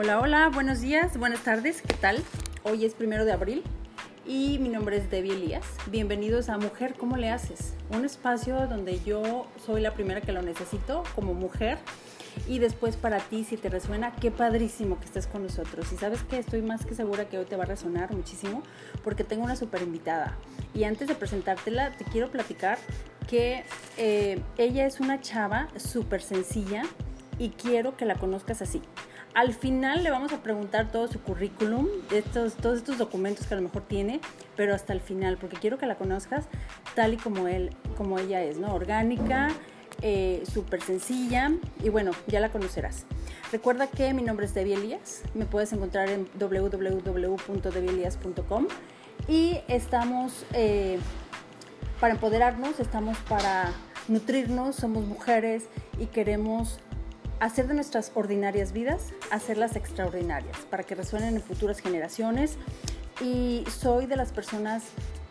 Hola, hola, buenos días, buenas tardes, ¿qué tal? Hoy es primero de abril y mi nombre es Debbie Elías. Bienvenidos a Mujer, ¿cómo le haces? Un espacio donde yo soy la primera que lo necesito como mujer y después para ti, si te resuena, qué padrísimo que estés con nosotros. Y sabes que estoy más que segura que hoy te va a resonar muchísimo porque tengo una super invitada. Y antes de presentártela, te quiero platicar que eh, ella es una chava súper sencilla y quiero que la conozcas así. Al final le vamos a preguntar todo su currículum, estos, todos estos documentos que a lo mejor tiene, pero hasta el final, porque quiero que la conozcas tal y como, él, como ella es, ¿no? Orgánica, eh, súper sencilla y bueno, ya la conocerás. Recuerda que mi nombre es Debbie Elías, me puedes encontrar en www.debielias.com y estamos eh, para empoderarnos, estamos para nutrirnos, somos mujeres y queremos hacer de nuestras ordinarias vidas, hacerlas extraordinarias, para que resuenen en futuras generaciones. Y soy de las personas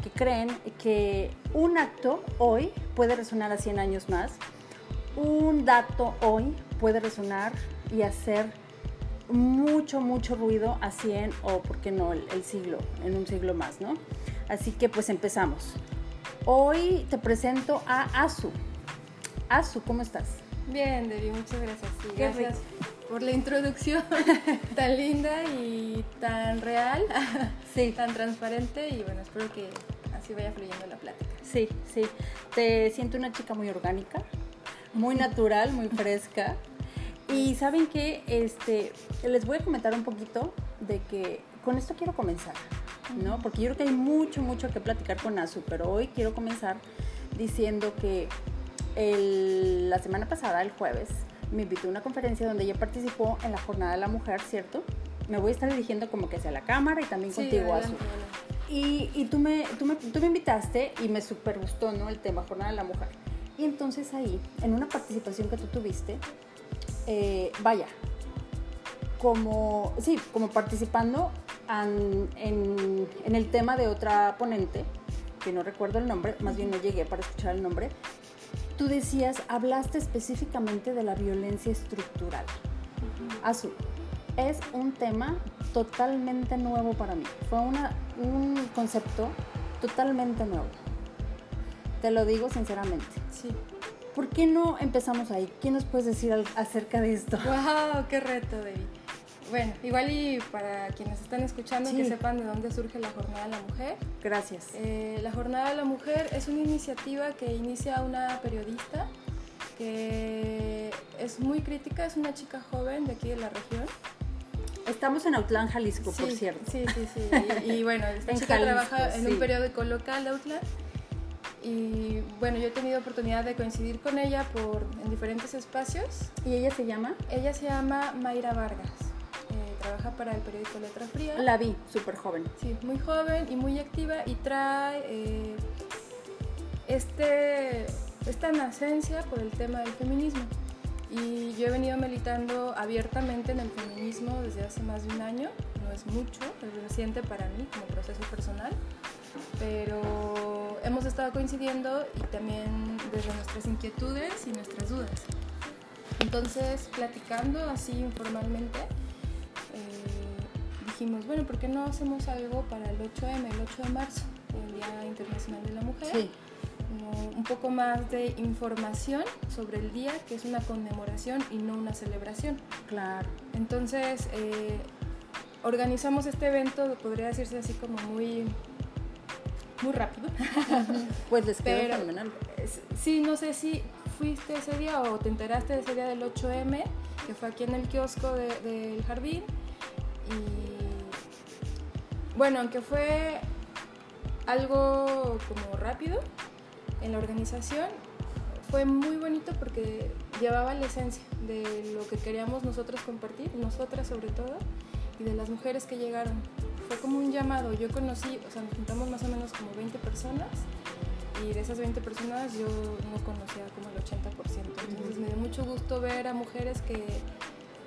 que creen que un acto hoy puede resonar a 100 años más, un dato hoy puede resonar y hacer mucho, mucho ruido a 100 o, ¿por qué no?, el, siglo, en un siglo más, ¿no? Así que pues empezamos. Hoy te presento a Azu. Azu, ¿cómo estás? Bien, Debbie, muchas gracias. gracias por la introducción tan linda y tan real, sí. tan transparente y bueno, espero que así vaya fluyendo la plática. Sí, sí. Te siento una chica muy orgánica, muy natural, muy fresca. Y saben que este, les voy a comentar un poquito de que con esto quiero comenzar, ¿no? Porque yo creo que hay mucho, mucho que platicar con Azu, pero hoy quiero comenzar diciendo que la semana pasada, el jueves, me invitó a una conferencia donde ella participó en la Jornada de la Mujer, ¿cierto? Me voy a estar dirigiendo como que hacia la cámara y también contigo, Azul. Y, y tú, me, tú, me, tú, me, invitaste y me super gustó, ¿no? El tema Jornada de la Mujer. Y entonces ahí, en una participación que tú tuviste, eh, vaya, como, sí, como participando en, en, en el tema de otra ponente, que no recuerdo el nombre, más bien no llegué para escuchar el nombre, tú decías, hablaste específicamente de la violencia estructural. Azul, es un tema totalmente nuevo para mí. Fue una, un concepto totalmente nuevo. Te lo digo sinceramente. Sí. ¿Por qué no empezamos ahí? ¿Qué nos puedes decir acerca de esto? ¡Wow! ¡Qué reto, David! Bueno, igual y para quienes están escuchando que sepan de dónde surge la Jornada de la Mujer. Gracias. Eh, la Jornada de la Mujer es una iniciativa que inicia una periodista que es muy crítica, es una chica joven de aquí de la región. Estamos en Autlán, Jalisco, por cierto. Sí, sí, sí. Y, bueno, esta chica trabaja en un periódico local de Autlán. Y bueno, yo he tenido oportunidad de coincidir con ella por, en diferentes espacios. ¿Y ella se llama? Ella se llama Mayra Vargas trabaja para el periódico Letra Fría. La vi, súper joven. Sí, muy joven y muy activa y trae eh, este, esta nacencia por el tema del feminismo. Y yo he venido militando abiertamente en el feminismo desde hace más de un año, no es mucho, es reciente para mí como proceso personal, pero hemos estado coincidiendo y también desde nuestras inquietudes y nuestras dudas. Entonces, platicando así informalmente, dijimos, bueno, ¿por qué no hacemos algo para el 8M, el 8 de marzo, el Día Internacional de la Mujer? Sí. un poco más de información sobre el día, que es una conmemoración y no una celebración. Claro. Entonces, eh, organizamos este evento, podría decirse así como muy muy rápido. pues les quedó fenomenal. Sí, no sé si fuiste ese día o te enteraste de ese día del 8M, que fue aquí en el kiosco del jardín. Y bueno, aunque fue algo como rápido en la organización, fue muy bonito porque llevaba la esencia de lo que queríamos nosotros compartir, nosotras sobre todo, y de las mujeres que llegaron. Fue como un llamado. Yo conocí, o sea, nos juntamos más o menos como 20 personas y de esas 20 personas yo no conocía como el 80%. Entonces me dio mucho gusto ver a mujeres que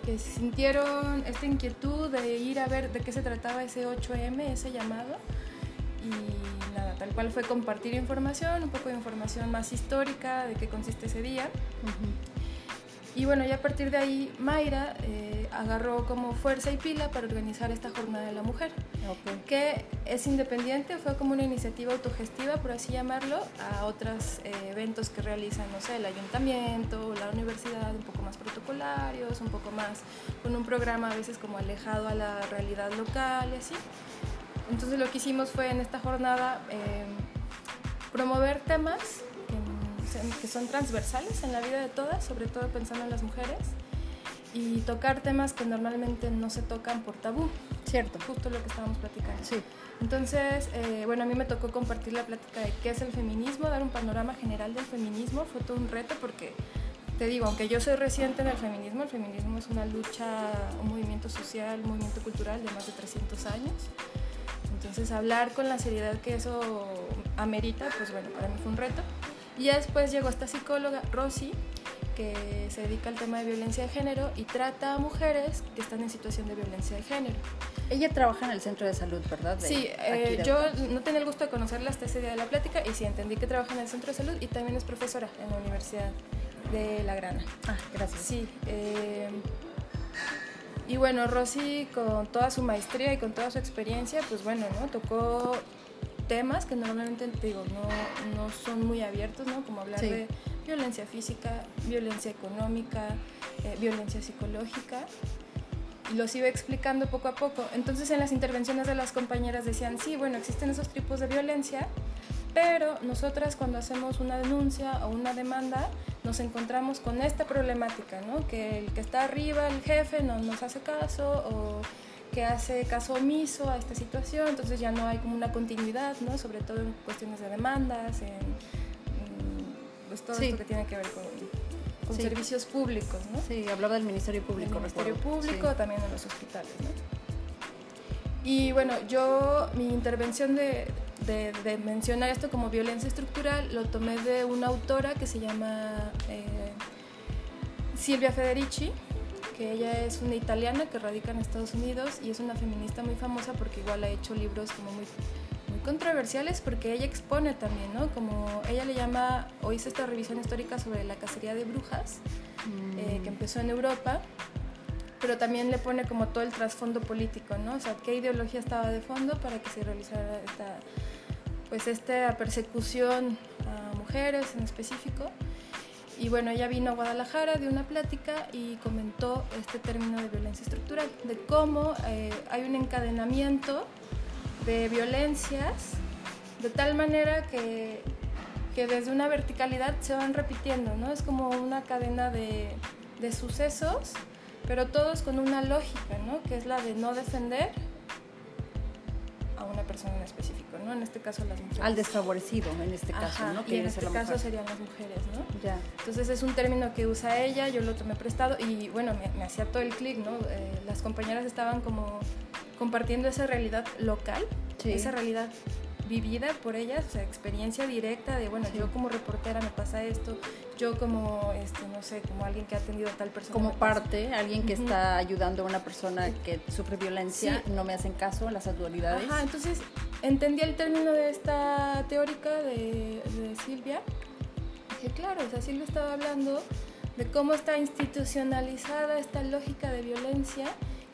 que sintieron esta inquietud de ir a ver de qué se trataba ese 8M, ese llamado. Y nada, tal cual fue compartir información, un poco de información más histórica de qué consiste ese día. Y bueno, ya a partir de ahí Mayra eh, agarró como fuerza y pila para organizar esta jornada de la mujer, que es independiente, fue como una iniciativa autogestiva, por así llamarlo, a otros eh, eventos que realizan, no sé, el ayuntamiento, la universidad, un poco más protocolarios, un poco más con un programa a veces como alejado a la realidad local y así. Entonces lo que hicimos fue en esta jornada eh, promover temas que son transversales en la vida de todas, sobre todo pensando en las mujeres, y tocar temas que normalmente no se tocan por tabú. Cierto. Justo lo que estábamos platicando. Sí. Entonces, eh, bueno, a mí me tocó compartir la plática de qué es el feminismo, dar un panorama general del feminismo. Fue todo un reto porque, te digo, aunque yo soy reciente en el feminismo, el feminismo es una lucha, un movimiento social, un movimiento cultural de más de 300 años. Entonces, hablar con la seriedad que eso amerita, pues bueno, para mí fue un reto. Y ya después llegó esta psicóloga, Rosy, que se dedica al tema de violencia de género y trata a mujeres que están en situación de violencia de género. Ella trabaja en el centro de salud, ¿verdad? sí, eh, yo no tenía el gusto de conocerla hasta ese día de la plática y sí entendí que trabaja en el centro de salud y también es profesora en la Universidad de La Grana. Ah, gracias. Sí. Eh, y bueno, Rosy con toda su maestría y con toda su experiencia, pues bueno, ¿no? Tocó temas que normalmente digo, no, no son muy abiertos, ¿no? Como hablar de violencia física, violencia económica, eh, violencia psicológica. Y los iba explicando poco a poco. Entonces en las intervenciones de las compañeras decían, sí, bueno, existen esos tipos de violencia, pero nosotras cuando hacemos una denuncia o una demanda nos encontramos con esta problemática, ¿no? Que el que está arriba, el jefe, no nos hace caso o que hace caso omiso a esta situación, entonces ya no hay como una continuidad, ¿no? Sobre todo en cuestiones de demandas, en, pues todo esto que tiene que ver con, servicios públicos, ¿no? Sí, hablaba del Ministerio Público. El Ministerio Público, también en los hospitales, ¿no? Y bueno, yo mi intervención de, de, de, mencionar esto como violencia estructural lo tomé de una autora que se llama eh, Silvia Federici, ella es una italiana que radica en Estados Unidos y es una feminista muy famosa porque igual ha hecho libros como muy, muy controversiales porque ella expone también, ¿no? Como ella le llama, o hizo esta revisión histórica sobre la cacería de brujas eh, que mm. empezó en Europa pero también le pone como todo el trasfondo político, ¿no? O sea, qué ideología estaba de fondo para que se realizara esta, pues esta persecución a mujeres en específico. Y bueno, ella vino a Guadalajara de una plática y comentó este término de violencia estructural, de cómo eh, hay un encadenamiento de violencias de tal manera que, que, desde una verticalidad se van repitiendo, ¿no? Es como una cadena de, de sucesos, pero todos con una lógica, ¿no? Que es la de no defender a una persona en específico, ¿no? En este caso las mujeres. Al desfavorecido, en este caso, ¿no? Y en este caso serían las mujeres, ¿no? Ya. Entonces es un término que usa ella, yo lo tomé prestado y bueno, me, hacía todo el clic, ¿no? Eh, las compañeras estaban como compartiendo esa realidad local, esa realidad vivida por ellas, o sea, experiencia directa de, bueno, yo como reportera me pasa esto, yo como, este, no sé, como alguien que ha atendido a tal persona. Como parte, alguien que está ayudando a una persona que sufre violencia, no me hacen caso las autoridades. Ajá, entonces entendí el término de esta teórica de, de Silvia. Dije, claro, o sea, Silvia estaba hablando de cómo está institucionalizada esta lógica de violencia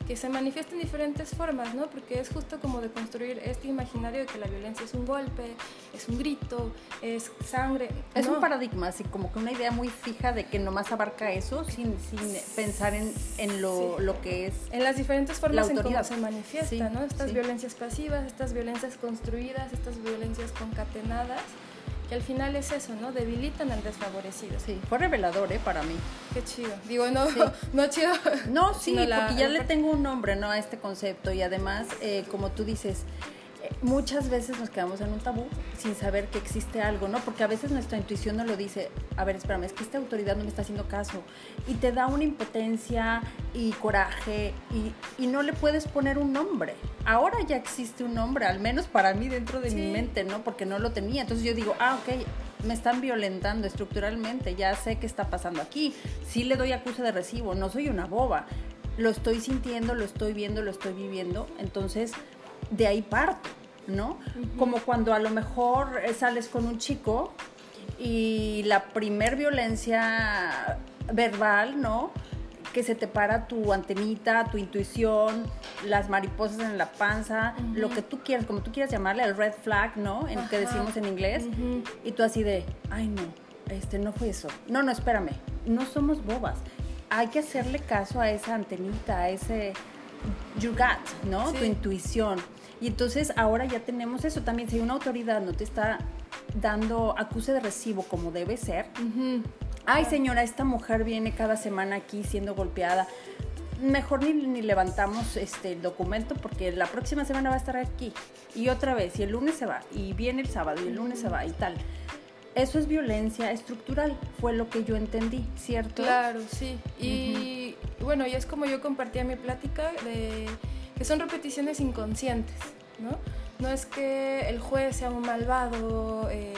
que se manifiesta en diferentes formas, ¿no? Porque es justo como de construir este imaginario de que la violencia es un golpe, es un grito, es sangre. Es un paradigma, así como que una idea muy fija de que nomás abarca eso sin, sin pensar en, en lo, lo, que es. En las diferentes formas en cómo se manifiesta, ¿no? Estas violencias pasivas, estas violencias construidas, estas violencias concatenadas que al final es eso, ¿no? Debilitan al desfavorecido. Sí, fue revelador, ¿eh? Para mí. Qué chido. Digo, no, no chido. No, sí, porque ya le tengo un nombre, ¿no? A este concepto y además, eh, como tú dices, muchas veces nos quedamos en un tabú sin saber que existe algo, ¿no? Porque a veces nuestra intuición nos lo dice, a ver, espérame, es que esta autoridad no me está haciendo caso. Y te da una impotencia y coraje y, y no le puedes poner un nombre. Ahora ya existe un nombre, al menos para mí dentro de mi mente, ¿no? Porque no lo tenía. Entonces yo digo, ah, ok, me están violentando estructuralmente, ya sé qué está pasando aquí. Sí le doy acusa de recibo, no soy una boba. Lo estoy sintiendo, lo estoy viendo, lo estoy viviendo. Entonces de ahí parto, ¿no? Como cuando a lo mejor sales con un chico y la primer violencia verbal, ¿no? Que se te para tu antenita, tu intuición, las mariposas en la panza, lo que tú quieras, como tú quieras llamarle, el red flag, ¿no? En que decimos en inglés. Y tú así de, ay no, este no fue eso. No, no, espérame, no somos bobas. Hay que hacerle caso a esa antenita, a ese your gut, ¿no? Tu intuición. Y entonces ahora ya tenemos eso también. Si una autoridad no te está dando acuse de recibo como debe ser, ay señora, esta mujer viene cada semana aquí siendo golpeada. Mejor ni, ni, levantamos este el documento porque la próxima semana va a estar aquí. Y otra vez, y el lunes se va, y viene el sábado, y el lunes se va, y tal. Eso es violencia estructural, fue lo que yo entendí, ¿cierto? Claro, sí. Y bueno, y es como yo compartía mi plática de que son repeticiones inconscientes, ¿no? No es que el juez sea un malvado, eh,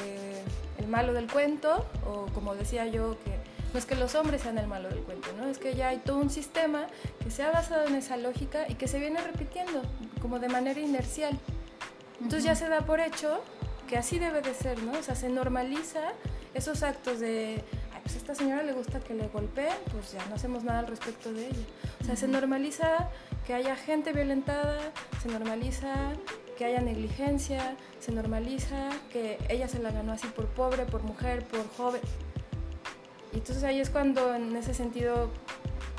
el malo del cuento, o como decía yo, que no es que los hombres sean el malo del cuento, ¿no? Es que ya hay todo un sistema que se ha basado en esa lógica y que se viene repitiendo como de manera inercial. Entonces ya se da por hecho que así debe de ser, ¿no? O sea, se normaliza esos actos de, ay, pues a esta señora le gusta que le golpeen, pues ya no hacemos nada al respecto de ella. O sea, se normaliza que haya gente violentada, se normaliza que haya negligencia, se normaliza que ella se la ganó así por pobre, por mujer, por joven. Y entonces ahí es cuando en ese sentido,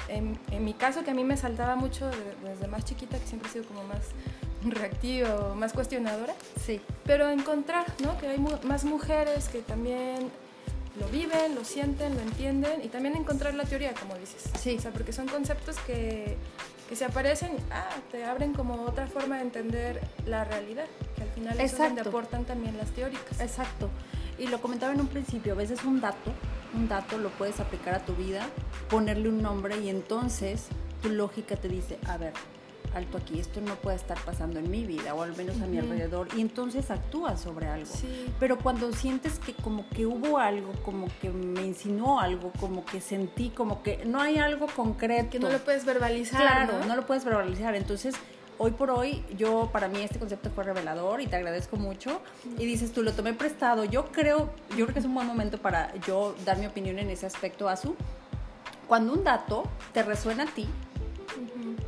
en, mi caso que a mí me saltaba mucho desde más chiquita, que siempre he sido como más reactiva, más cuestionadora. Sí. Pero encontrar, ¿no? Que hay más mujeres que también lo viven, lo sienten, lo entienden y también encontrar la teoría, como dices. Sí. O sea, porque son conceptos que, que se aparecen, ah, te abren como otra forma de entender la realidad, que al final es donde aportan también las teóricas. Exacto. Y lo comentaba en un principio, a veces un dato, un dato lo puedes aplicar a tu vida, ponerle un nombre y entonces tu lógica te dice, a ver, alto aquí, esto no puede estar pasando en mi vida o al menos a mi alrededor y entonces actúas sobre algo. Pero cuando sientes que como que hubo algo, como que me insinuó algo, como que sentí, como que no hay algo concreto. Que no lo puedes verbalizar. Claro, no, lo puedes verbalizar. Entonces, hoy por hoy, yo para mí este concepto fue revelador y te agradezco mucho. Y dices, tú lo tomé prestado. Yo creo, yo creo que es un buen momento para yo dar mi opinión en ese aspecto, Azu. Cuando un dato te resuena a ti,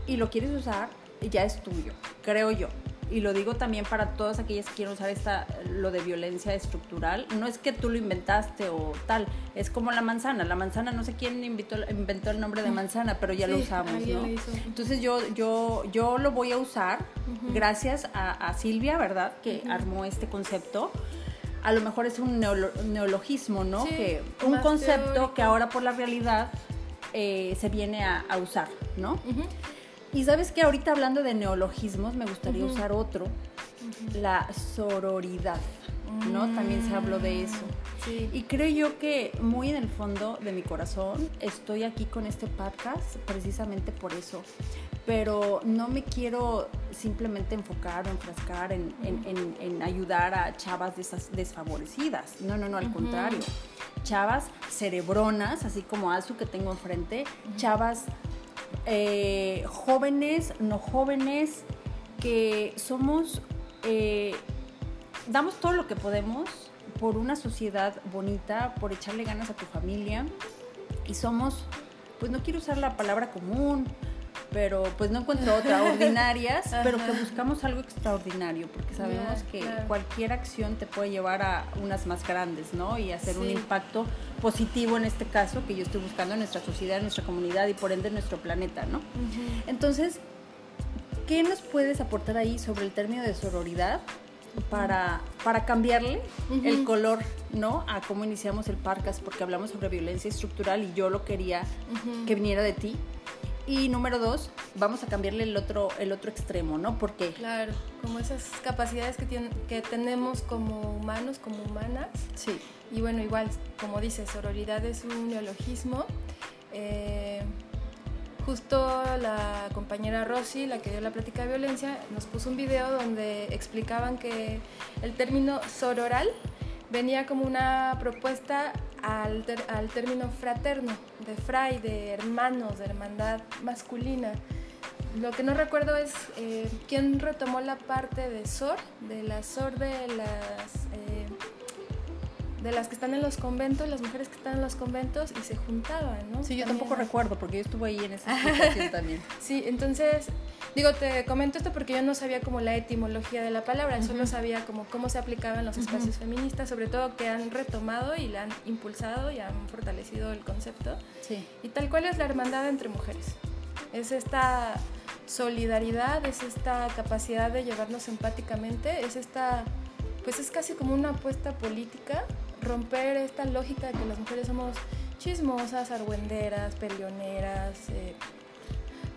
y lo quieres usar, ya es tuyo, creo yo. Y lo digo también para todas aquellas que quieren usar esta, lo de violencia estructural. No es que tú lo inventaste o tal, es como la manzana. La manzana, no sé quién inventó, inventó el nombre de manzana, pero ya lo usamos, ¿no? Entonces yo, yo, yo lo voy a usar gracias a, Silvia, ¿verdad? Que armó este concepto a lo mejor es un neologismo, ¿no? que un concepto que ahora por la realidad eh, se viene a, usar, ¿no? Y sabes que ahorita hablando de neologismos, me gustaría usar otro, la sororidad, ¿no? También se habló de eso. Y creo yo que muy en el fondo de mi corazón estoy aquí con este podcast precisamente por eso. Pero no me quiero simplemente enfocar o enfrascar en, en, ayudar a chavas desfavorecidas. No, no, no, al contrario. Chavas cerebronas, así como Azu que tengo enfrente, chavas eh, jóvenes, no jóvenes, que somos, eh, damos todo lo que podemos por una sociedad bonita, por echarle ganas a tu familia y somos, pues no quiero usar la palabra común, pero pues no encuentro otra, ordinarias, pero que buscamos algo extraordinario, porque sabemos que cualquier acción te puede llevar a unas más grandes, ¿no? Y hacer un impacto positivo en este caso que yo estoy buscando en nuestra sociedad, en nuestra comunidad y por ende en nuestro planeta, ¿no? Entonces, ¿qué nos puedes aportar ahí sobre el término de sororidad? Para, para cambiarle el color, ¿no? A cómo iniciamos el podcast, porque hablamos sobre violencia estructural y yo lo quería que viniera de ti. Y número dos, vamos a cambiarle el otro, el otro extremo, ¿no? Porque... Claro, como esas capacidades que, tienen, que tenemos como humanos, como humanas. Sí. Y bueno, igual, como dices, sororidad es un neologismo. Eh, justo la compañera Rosy, la que dio la plática de violencia, nos puso un video donde explicaban que el término sororal venía como una propuesta al, al término fraterno, de fray, de hermanos, de hermandad masculina. Lo que no recuerdo es eh, quién retomó la parte de Sor, de la Sor de las... Eh, de las que están en los conventos, las mujeres que están en los conventos y se juntaban, ¿no? Sí, yo También tampoco recuerdo porque yo estuve ahí en esa situación también. Sí, entonces, digo, te comento esto porque yo no sabía como la etimología de la palabra, solo sabía como cómo se aplicaba en los espacios feministas, sobre todo que han retomado y la han impulsado y han fortalecido el concepto. Sí. Y tal cual es la hermandad entre mujeres. Es esta solidaridad, es esta capacidad de llevarnos empáticamente, es esta, pues es casi como una apuesta política, romper esta lógica de que las mujeres somos chismosas, argüenderas, peleoneras. eh,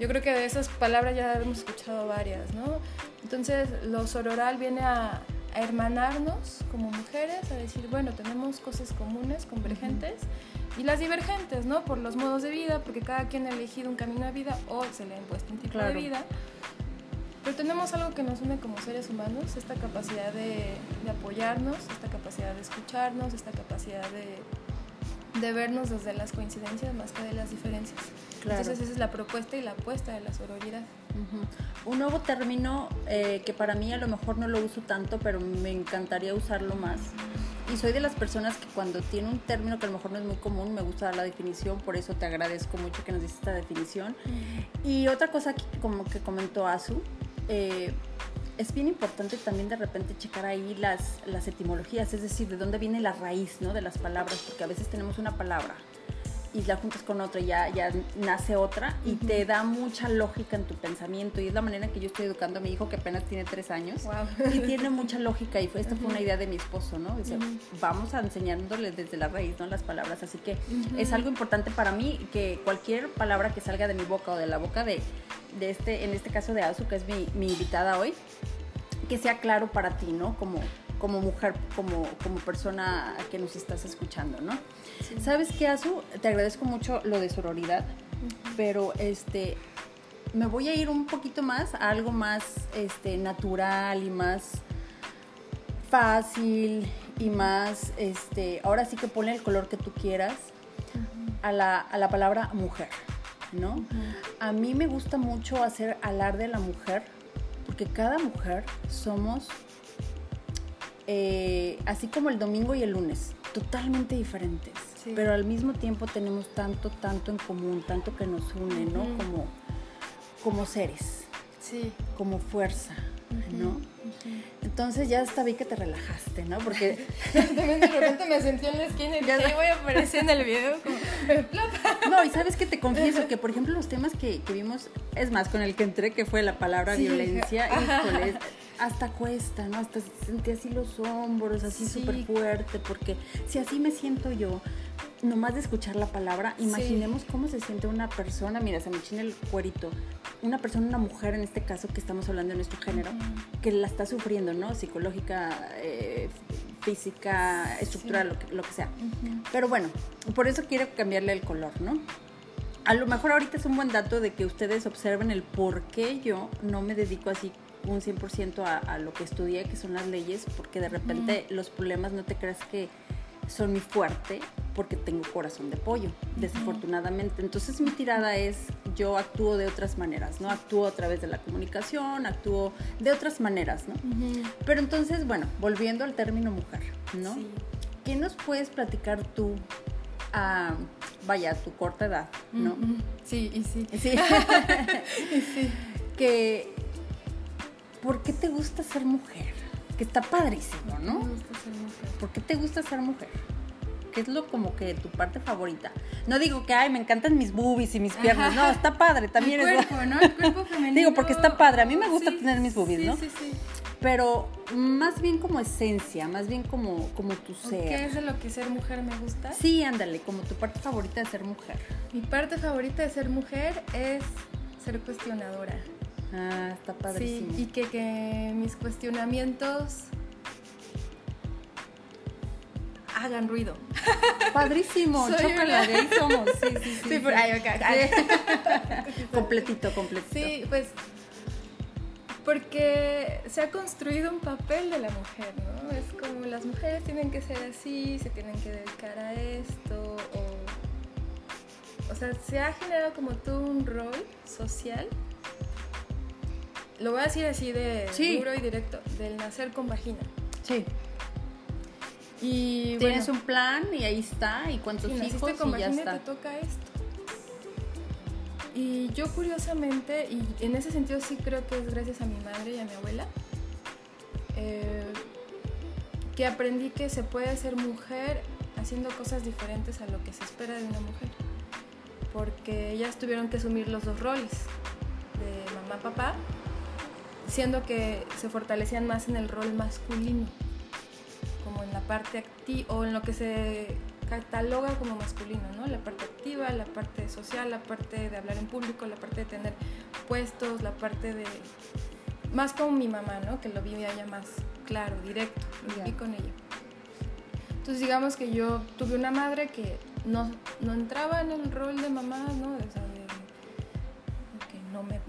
yo creo que de esas palabras ya hemos escuchado varias, ¿no? Entonces, lo sororal viene a, a hermanarnos como mujeres, a decir, bueno, tenemos cosas comunes, convergentes, y las divergentes, ¿no? Por los modos de vida, porque cada quien ha elegido un camino de vida o se le ha impuesto un tipo Claro. de vida. Pero tenemos algo que nos une como seres humanos, esta capacidad de, de apoyarnos, esta capacidad de escucharnos, esta capacidad de, de vernos desde las coincidencias más que de las diferencias. Claro. Entonces esa es la propuesta y la apuesta de la sororidad. Ujú. Un nuevo término eh, que para mí a lo mejor no lo uso tanto, pero me encantaría usarlo más. Y soy de las personas que cuando tiene un término que a lo mejor no es muy común, me gusta dar la definición, por eso te agradezco mucho que nos diste esta definición. Y otra cosa que, como que comentó Azu, eh, es bien importante también de repente checar ahí las, las etimologías, es decir, de dónde viene la raíz ¿no? de las palabras, porque a veces tenemos una palabra y la juntas con otra y ya, ya nace otra y te da mucha lógica en tu pensamiento y es la manera en que yo estoy educando a mi hijo que apenas tiene tres años Wow. y tiene mucha lógica y fue, esta fue una idea de mi esposo, ¿no? Dice, vamos a enseñándole desde la raíz, ¿no? Las palabras, así que es algo importante para mí que cualquier palabra que salga de mi boca o de la boca de, de este, en este caso de Azu, que es mi, mi invitada hoy, que sea claro para ti, ¿no? Como, como mujer, como, como persona que nos estás escuchando, ¿no? ¿Sabes qué, Azu? Te agradezco mucho lo de sororidad, pero este, me voy a ir un poquito más a algo más este, natural y más fácil y más, este, ahora sí que ponle el color que tú quieras a la, a la palabra mujer, ¿no? A mí me gusta mucho hacer alarde de la mujer, porque cada mujer somos, eh, así como el domingo y el lunes, totalmente diferentes, Sí. pero al mismo tiempo tenemos tanto, tanto en común, tanto que nos une, ¿no? Como, como seres, Sí. como fuerza, ¿no? Entonces ya hasta vi que te relajaste, ¿no? Porque También de repente me sentí en la esquina y Ya dije, sé. voy a aparecer en el video como... No, y sabes que te confieso que, por ejemplo, los temas que, que vimos, es más, con el que entré, que fue la palabra Sí, violencia, híjole, hasta cuesta, ¿no? Hasta sentí así los hombros, así Sí. súper fuerte, porque si así me siento yo, nomás de escuchar la palabra, Sí. imaginemos cómo se siente una persona, mira, se me china el cuerito, una persona, una mujer en este caso que estamos hablando de nuestro género, que la está sufriendo, ¿no? Psicológica, eh, física, estructural, lo, que, lo que sea. Pero bueno, por eso quiero cambiarle el color, ¿no? A lo mejor ahorita es un buen dato de que ustedes observen el por qué yo no me dedico así un 100% a, a lo que estudié, que son las leyes, porque de repente los problemas no te creas que son mi fuerte, porque tengo corazón de pollo, desafortunadamente. Entonces mi tirada es, yo actúo de otras maneras, ¿no? Actúo a través de la comunicación, actúo de otras maneras, ¿no? Pero entonces, bueno, volviendo al término mujer, ¿no? Sí. ¿Qué nos puedes platicar tú, a, vaya, a tu corta edad, ¿no? Sí, y sí. Sí. Que, ¿por qué te gusta ser mujer? Que está padrísimo, Me ¿no? gusta ser mujer. ¿Por qué te gusta ser mujer? ¿Qué es lo como que tu parte favorita? No digo que, ay, me encantan mis boobies y mis piernas. No, está padre, también el es... cuerpo, ¿no? El cuerpo femenino. Digo, porque está padre. A mí me gusta Sí, tener mis boobies, sí, ¿no? Sí, sí, Pero más bien como esencia, más bien como, como tu ¿O ser. ¿Qué es de lo que ser mujer me gusta? Sí, ándale, como tu parte favorita de ser mujer. Mi parte favorita de ser mujer es ser cuestionadora. Ah, está Sí, padrísimo. y que, que mis cuestionamientos hagan ruido. Padrísimo, chócala, una- de ahí somos. Sí, sí, sí. Sí, sí. por ahí, acá. completito, completito. Sí, pues porque se ha construido un papel de la mujer, ¿no? Es como las mujeres tienen que ser así, se tienen que dedicar a esto, o, o sea, se ha generado como todo un rol social. Lo voy a decir así de Sí. duro y directo, del nacer con vagina. Sí. Y Tienes un plan y ahí está, y cuántos si hijos con y ya está. te toca esto. Y yo curiosamente, y en ese sentido sí creo que es gracias a mi madre y a mi abuela, eh, que aprendí que se puede ser mujer haciendo cosas diferentes a lo que se espera de una mujer. Porque ellas tuvieron que asumir los dos roles, de mamá, papá, siendo que se fortalecían más en el rol masculino, como en la parte activa, o en lo que se cataloga como masculino, ¿no? La parte activa, la parte social, la parte de hablar en público, la parte de tener puestos, la parte de... Más como mi mamá, ¿no? Que lo vi ya más claro, directo, vi con ella. Entonces digamos que yo tuve una madre que no, no entraba en el rol de mamá, ¿no? O sea, no me,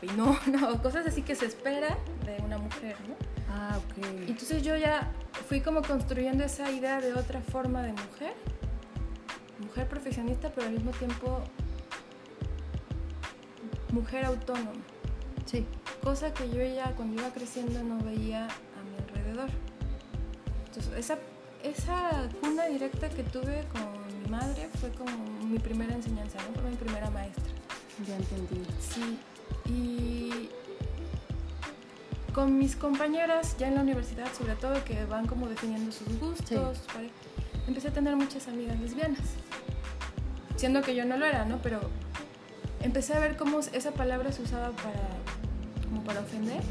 peinó, no, cosas así que se espera de una mujer, ¿no? Ah, ok. Entonces yo ya fui como construyendo esa idea de otra forma de mujer, mujer profesionista, pero al mismo tiempo mujer autónoma, Sí. cosa que yo ya cuando iba creciendo no veía a mi alrededor. Entonces esa, esa cuna directa que tuve con mi madre fue como mi primera enseñanza, ¿no? fue mi primera maestra. Ya entendí. Sí, y con mis compañeras ya en la universidad, sobre todo, que van como definiendo sus gustos, Sí. sus pare- empecé a tener muchas amigas lesbianas. Siendo que yo no lo era, ¿no? Pero empecé a ver cómo esa palabra se usaba para, como para ofender.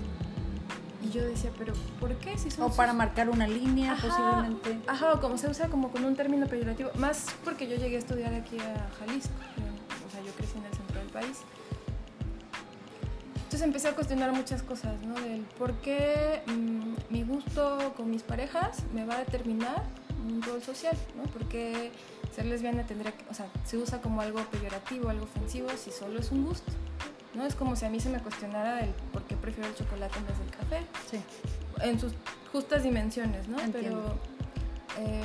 Y yo decía, pero ¿por qué? Si son O para sus- marcar una línea, Ajá, posiblemente. Ajá, o como se usa como con un término peyorativo. Más porque yo llegué a estudiar aquí a Jalisco. El país. Entonces empecé a cuestionar muchas cosas, ¿no? Del por qué mm, mi gusto con mis parejas me va a determinar un rol social, ¿no? Porque ser lesbiana tendría que, o sea, se usa como algo peyorativo, algo ofensivo, si solo es un gusto, ¿no? Es como si a mí se me cuestionara el por qué prefiero el chocolate en vez del café Sí. en sus justas dimensiones, ¿no? Entiendo. Pero, eh,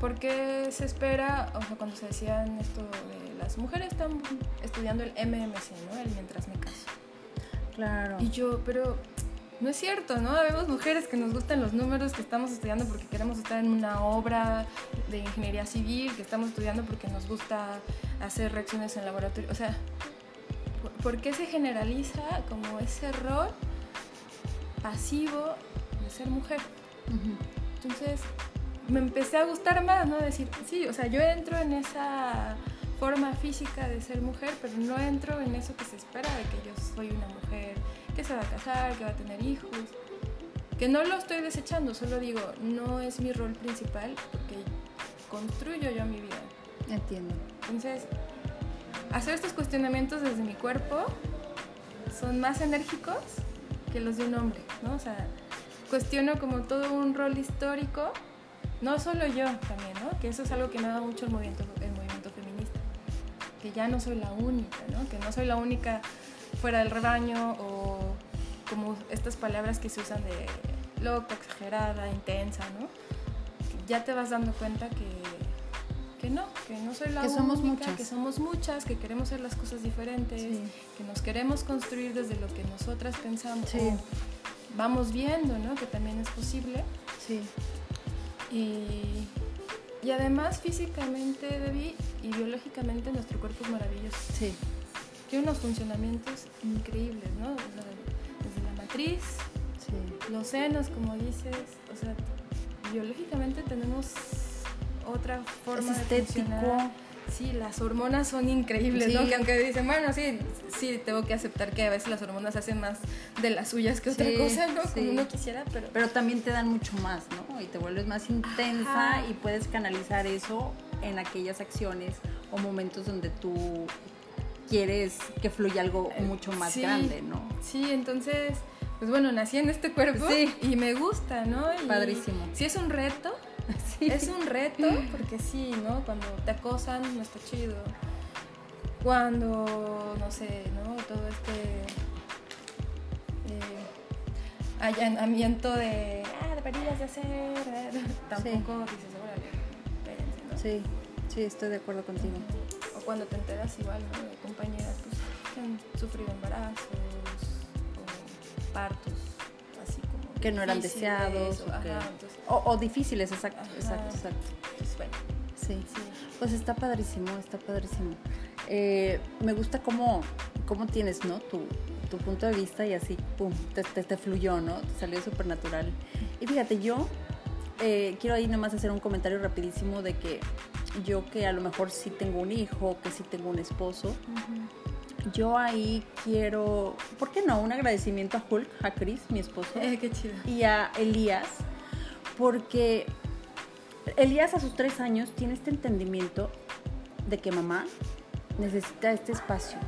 ¿por qué se espera, o sea, cuando se decían esto de las mujeres están estudiando el MMC, ¿no? El mientras me caso. Claro. Y yo, pero no es cierto, ¿no? Vemos mujeres que nos gustan los números, que estamos estudiando porque queremos estar en una obra de ingeniería civil, que estamos estudiando porque nos gusta hacer reacciones en laboratorio. O sea, ¿por- ¿por qué se generaliza como ese rol pasivo de ser mujer? Ujú. Entonces me empecé a gustar más, ¿no? Decir, sí, o sea, yo entro en esa forma física de ser mujer, pero no entro en eso que se espera de que yo soy una mujer que se va a casar, que va a tener hijos. Que no lo estoy desechando, solo digo, no es mi rol principal porque construyo yo mi vida. Entiendo. Entonces, hacer estos cuestionamientos desde mi cuerpo son más enérgicos que los de un hombre, ¿no? O sea, cuestiono como todo un rol histórico, no solo yo también, ¿no? Que eso es algo que me ha dado mucho el movimiento, el movimiento feminista, que ya no soy la única, ¿no? Que no soy la única fuera del rebaño o como estas palabras que se usan de loca, exagerada, intensa, ¿no? Ya te vas dando cuenta que, que no, que no soy la Que única, somos muchas. que somos muchas, que queremos hacer las cosas diferentes, Sí. que nos queremos construir desde lo que nosotras pensamos. Sí. Vamos viendo, ¿no? Que también es posible. Sí. Y, y además físicamente, Debbie, y biológicamente nuestro cuerpo es maravilloso. Sí. Tiene unos funcionamientos increíbles, ¿no? O sea, desde la matriz, Sí. los senos, como dices, o sea, biológicamente tenemos otra forma Es de estético. funcionar. Sí, las hormonas son increíbles, ¿no? Que aunque dicen, bueno, sí, sí, tengo que aceptar que a veces las hormonas hacen más de las suyas que otra cosa, ¿no? sí. Como uno quisiera, pero... Pero también te dan mucho más, ¿no? Y te vuelves más intensa Ajá. y puedes canalizar eso en aquellas acciones o momentos donde tú quieres que fluya algo mucho más grande, ¿no? Sí, entonces, pues bueno, nací en este cuerpo Sí. y me gusta, ¿no? Y Padrísimo. Sí, es un reto, Sí. es un reto, porque sí, ¿no? Cuando te acosan no está chido. Cuando, no sé, ¿no? Todo este eh, allanamiento de, ah, deberías de hacer, eh, tampoco dices, órale, espérense, ¿no? Sí, sí, estoy de acuerdo contigo. O cuando te enteras igual, ¿no? De compañeras pues, que han sufrido embarazos o partos, que no eran deseados o, difíciles, exacto, exacto, exacto. Pues bueno. Sí. sí. Pues está padrísimo, está padrísimo. Eh, me gusta cómo, cómo tienes, ¿no? Tu, tu punto de vista y así, pum, te, te, fluyó, ¿no? Te salió súper natural. Y fíjate, yo eh, quiero ahí nomás hacer un comentario rapidísimo de que yo que a lo mejor sí tengo un hijo, que sí tengo un esposo, yo ahí quiero, ¿por qué no? Un agradecimiento a Hulk, a Chris, mi esposo. Eh, qué chido. Y a Elías, porque Elías a sus tres años tiene este entendimiento de que mamá necesita este espacio.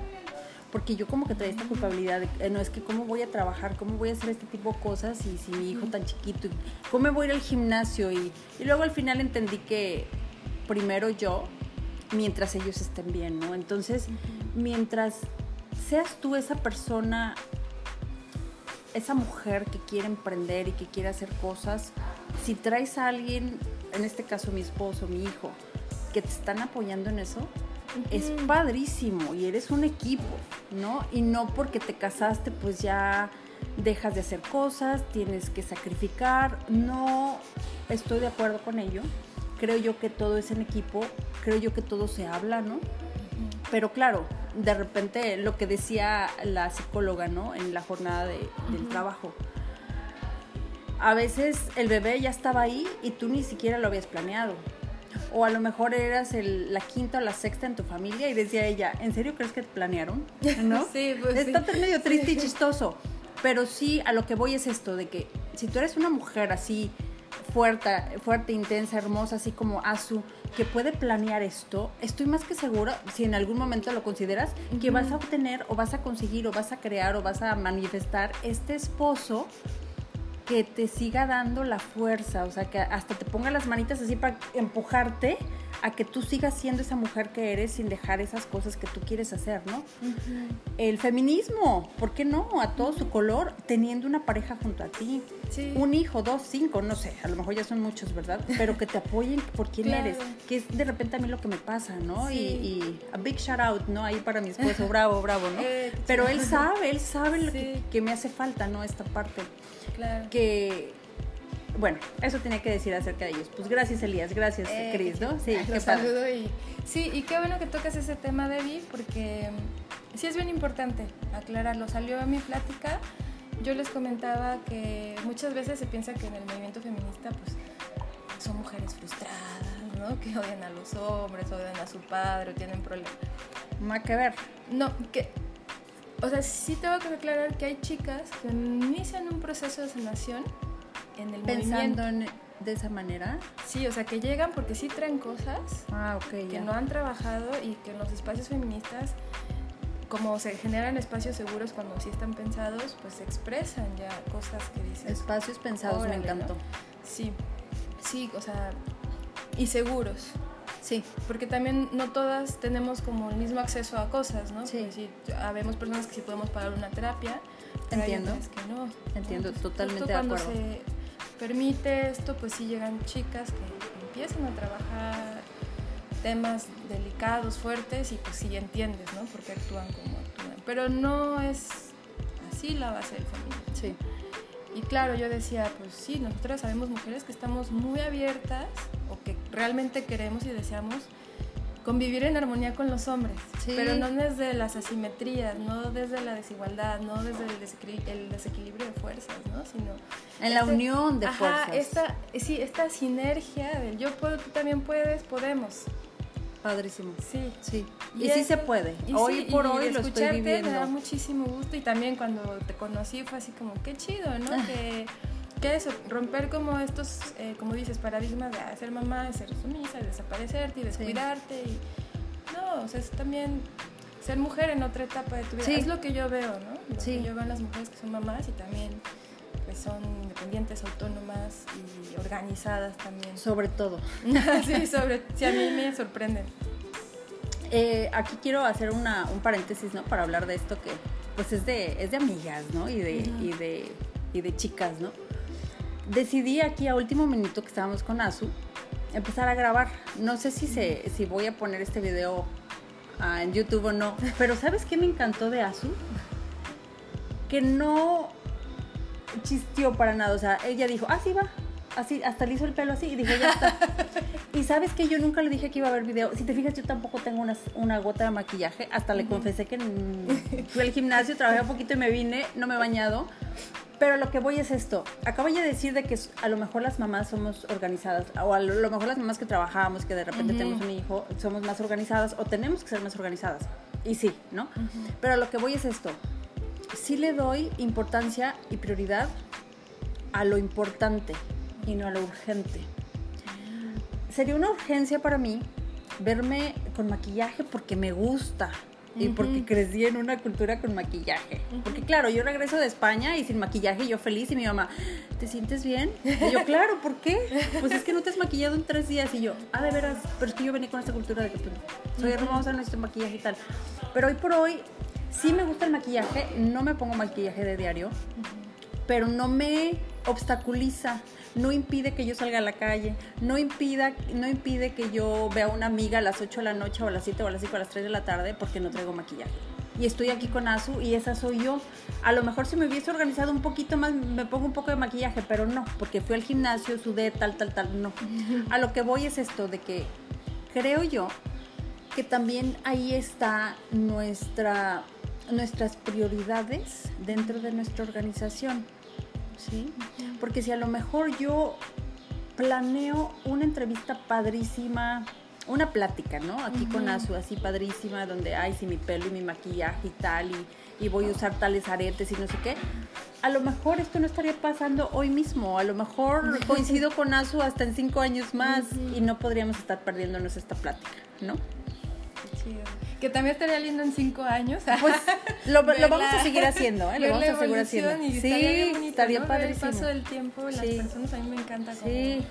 Porque yo como que traía esta culpabilidad de, eh, no es que cómo voy a trabajar, cómo voy a hacer este tipo de cosas y si mi hijo tan chiquito, cómo me voy a ir al gimnasio y, y luego al final entendí que primero yo, mientras ellos estén bien, ¿no? Entonces, mientras seas tú esa persona, esa mujer que quiere emprender y que quiere hacer cosas, si traes a alguien, en este caso mi esposo, mi hijo, que te están apoyando en eso, es padrísimo y eres un equipo, ¿no? Y no porque te casaste pues ya dejas de hacer cosas, tienes que sacrificar, no estoy de acuerdo con ello. Creo yo que todo es en equipo, creo yo que todo se habla, ¿no? Pero claro, de repente lo que decía la psicóloga, ¿no? En la jornada de, del trabajo. A veces el bebé ya estaba ahí y tú ni siquiera lo habías planeado o a lo mejor eras el, la quinta o la sexta en tu familia y decía ella, ¿en serio crees que te planearon? ¿No? sí, pues Está medio triste y chistoso, pero sí a lo que voy es esto, de que si tú eres una mujer así fuerte, fuerte, intensa, hermosa, así como Azu, que puede planear esto, estoy más que segura, si en algún momento lo consideras, que vas a obtener o vas a conseguir o vas a crear o vas a manifestar este esposo que te siga dando la fuerza, o sea, que hasta te ponga las manitas así para empujarte a que tú sigas siendo esa mujer que eres sin dejar esas cosas que tú quieres hacer, ¿no? El feminismo, ¿por qué no? A todo su color, teniendo una pareja junto a ti. Un hijo, dos, cinco, no sé, a lo mejor ya son muchos, ¿verdad? Pero que te apoyen por quién eres, que es de repente a mí lo que me pasa, ¿no? Y, a big shout out, ¿no? Ahí para mi esposo, bravo, bravo, ¿no? Eh, Pero él sabe, él sabe lo que, que me hace falta, ¿no? Esta parte. Que, bueno, eso tenía que decir acerca de ellos. Pues gracias, Elías, gracias, eh, Cris, ¿no? Sí, qué saludo y sí, y qué bueno que tocas ese tema, Debbie, porque mm, sí es bien importante aclararlo. Salió en mi plática, yo les comentaba que muchas veces se piensa que en el movimiento feminista, pues, son mujeres frustradas, ¿no? Que odian a los hombres, odian a su padre, tienen problemas. Más que ver. No, que o sea, sí tengo que aclarar que hay chicas que inician un proceso de sanación en el Pensando de esa manera. Sí, o sea, que llegan porque sí traen cosas ah, que no han trabajado y que en los espacios feministas, como se generan espacios seguros cuando sí están pensados, pues se expresan ya cosas que dicen. Espacios pensados, me encantó. Sí, sí, o sea, y seguros. Sí. Porque también no todas tenemos como el mismo acceso a cosas, ¿no? Sí. Habemos personas que sí podemos pagar una terapia, Entiendo. que no. Entiendo, totalmente de acuerdo. Cuando se permite esto, pues sí llegan chicas que empiezan a trabajar temas delicados, fuertes y pues sí entiendes, ¿no? Porque actúan como actúan. Pero no es así la base del feminismo. Sí. Y claro, yo decía, pues sí, nosotras sabemos mujeres que estamos muy abiertas o que realmente queremos y deseamos convivir en armonía con los hombres, pero no desde las asimetrías, no desde la desigualdad, no desde el, desequilibrio de fuerzas, ¿no? sino en la este, unión de fuerzas. Esta, sí, esta sinergia del yo puedo, tú también puedes, podemos. Padrísimo. Sí. Sí. Y, sí se puede. hoy por hoy lo estoy viviendo. me da muchísimo gusto y también cuando te conocí fue así como, qué chido, ¿no? Ah. que, que eso, romper como estos, eh, como dices, paradigmas de ser mamá, de ser sumisa, de desaparecerte y descuidarte. Y, no, o sea, es también ser mujer en otra etapa de tu vida. Es lo que yo veo, ¿no? Lo sí. yo veo en las mujeres que son mamás y también pues son independientes, autónomas y organizadas también. Sobre todo. sí, sobre, sí, a mí me sorprende. Eh, aquí quiero hacer una, un paréntesis, ¿no? Para hablar de esto que, pues, es de, es de amigas, ¿no? Y de, y, de, y de chicas, ¿no? Decidí aquí a último minuto que estábamos con Azu empezar a grabar. No sé si, se, si voy a poner este video ah, en YouTube o no, pero ¿sabes qué me encantó de Azu? Que no chistió para nada. O sea, ella dijo, ah, sí, va. Así, hasta le hizo el pelo así y dijo, ya está. y sabes que yo nunca le dije que iba a haber video. Si te fijas, yo tampoco tengo una, una gota de maquillaje. Hasta le confesé que fui al gimnasio, trabajé un poquito y me vine, no me he bañado. Pero lo que voy es esto. Acabo de decir de que a lo mejor las mamás somos organizadas, o a lo mejor las mamás que trabajamos, que de repente tenemos un hijo, somos más organizadas o tenemos que ser más organizadas. Y sí, ¿no? Pero lo que voy es esto. Sí le doy importancia y prioridad a lo importante y no a lo urgente. Sería una urgencia para mí verme con maquillaje porque me gusta y porque crecí en una cultura con maquillaje. Porque claro, yo regreso de España y sin maquillaje yo feliz y mi mamá, ¿te sientes bien? Y yo, claro, ¿por qué? Pues es que no te has maquillado en tres días y yo, ah, de veras, pero es que yo venía con esta cultura de que pues, soy hermosa, necesito maquillaje y tal. Pero hoy por hoy sí me gusta el maquillaje, no me pongo maquillaje de diario, pero no me obstaculiza no impide que yo salga a la calle, no, impida, no impide que yo vea a una amiga a las 8 de la noche o a las 7 o a las 5 o a las 3 de la tarde porque no traigo maquillaje. Y estoy aquí con Azu y esa soy yo. A lo mejor si me hubiese organizado un poquito más, me pongo un poco de maquillaje, pero no, porque fui al gimnasio, sudé, tal, tal, tal, no. A lo que voy es esto, de que creo yo que también ahí está nuestra, nuestras prioridades dentro de nuestra organización. ¿Sí? Porque si a lo mejor yo planeo una entrevista padrísima, una plática, ¿no? Aquí con Azu, así padrísima, donde, ay, sí, mi pelo y mi maquillaje y tal, y, voy a usar tales aretes y no sé qué. A lo mejor esto no estaría pasando hoy mismo, a lo mejor coincido con Azu hasta en cinco años más y no podríamos estar perdiéndonos esta plática, ¿no? Que también estaría lindo en cinco años. Pues lo, vamos a seguir haciendo, ¿eh? Lo vamos a seguir haciendo. sí, estaría, bonito, estaría ¿no? El paso del tiempo, las personas a mí me encanta. Sí.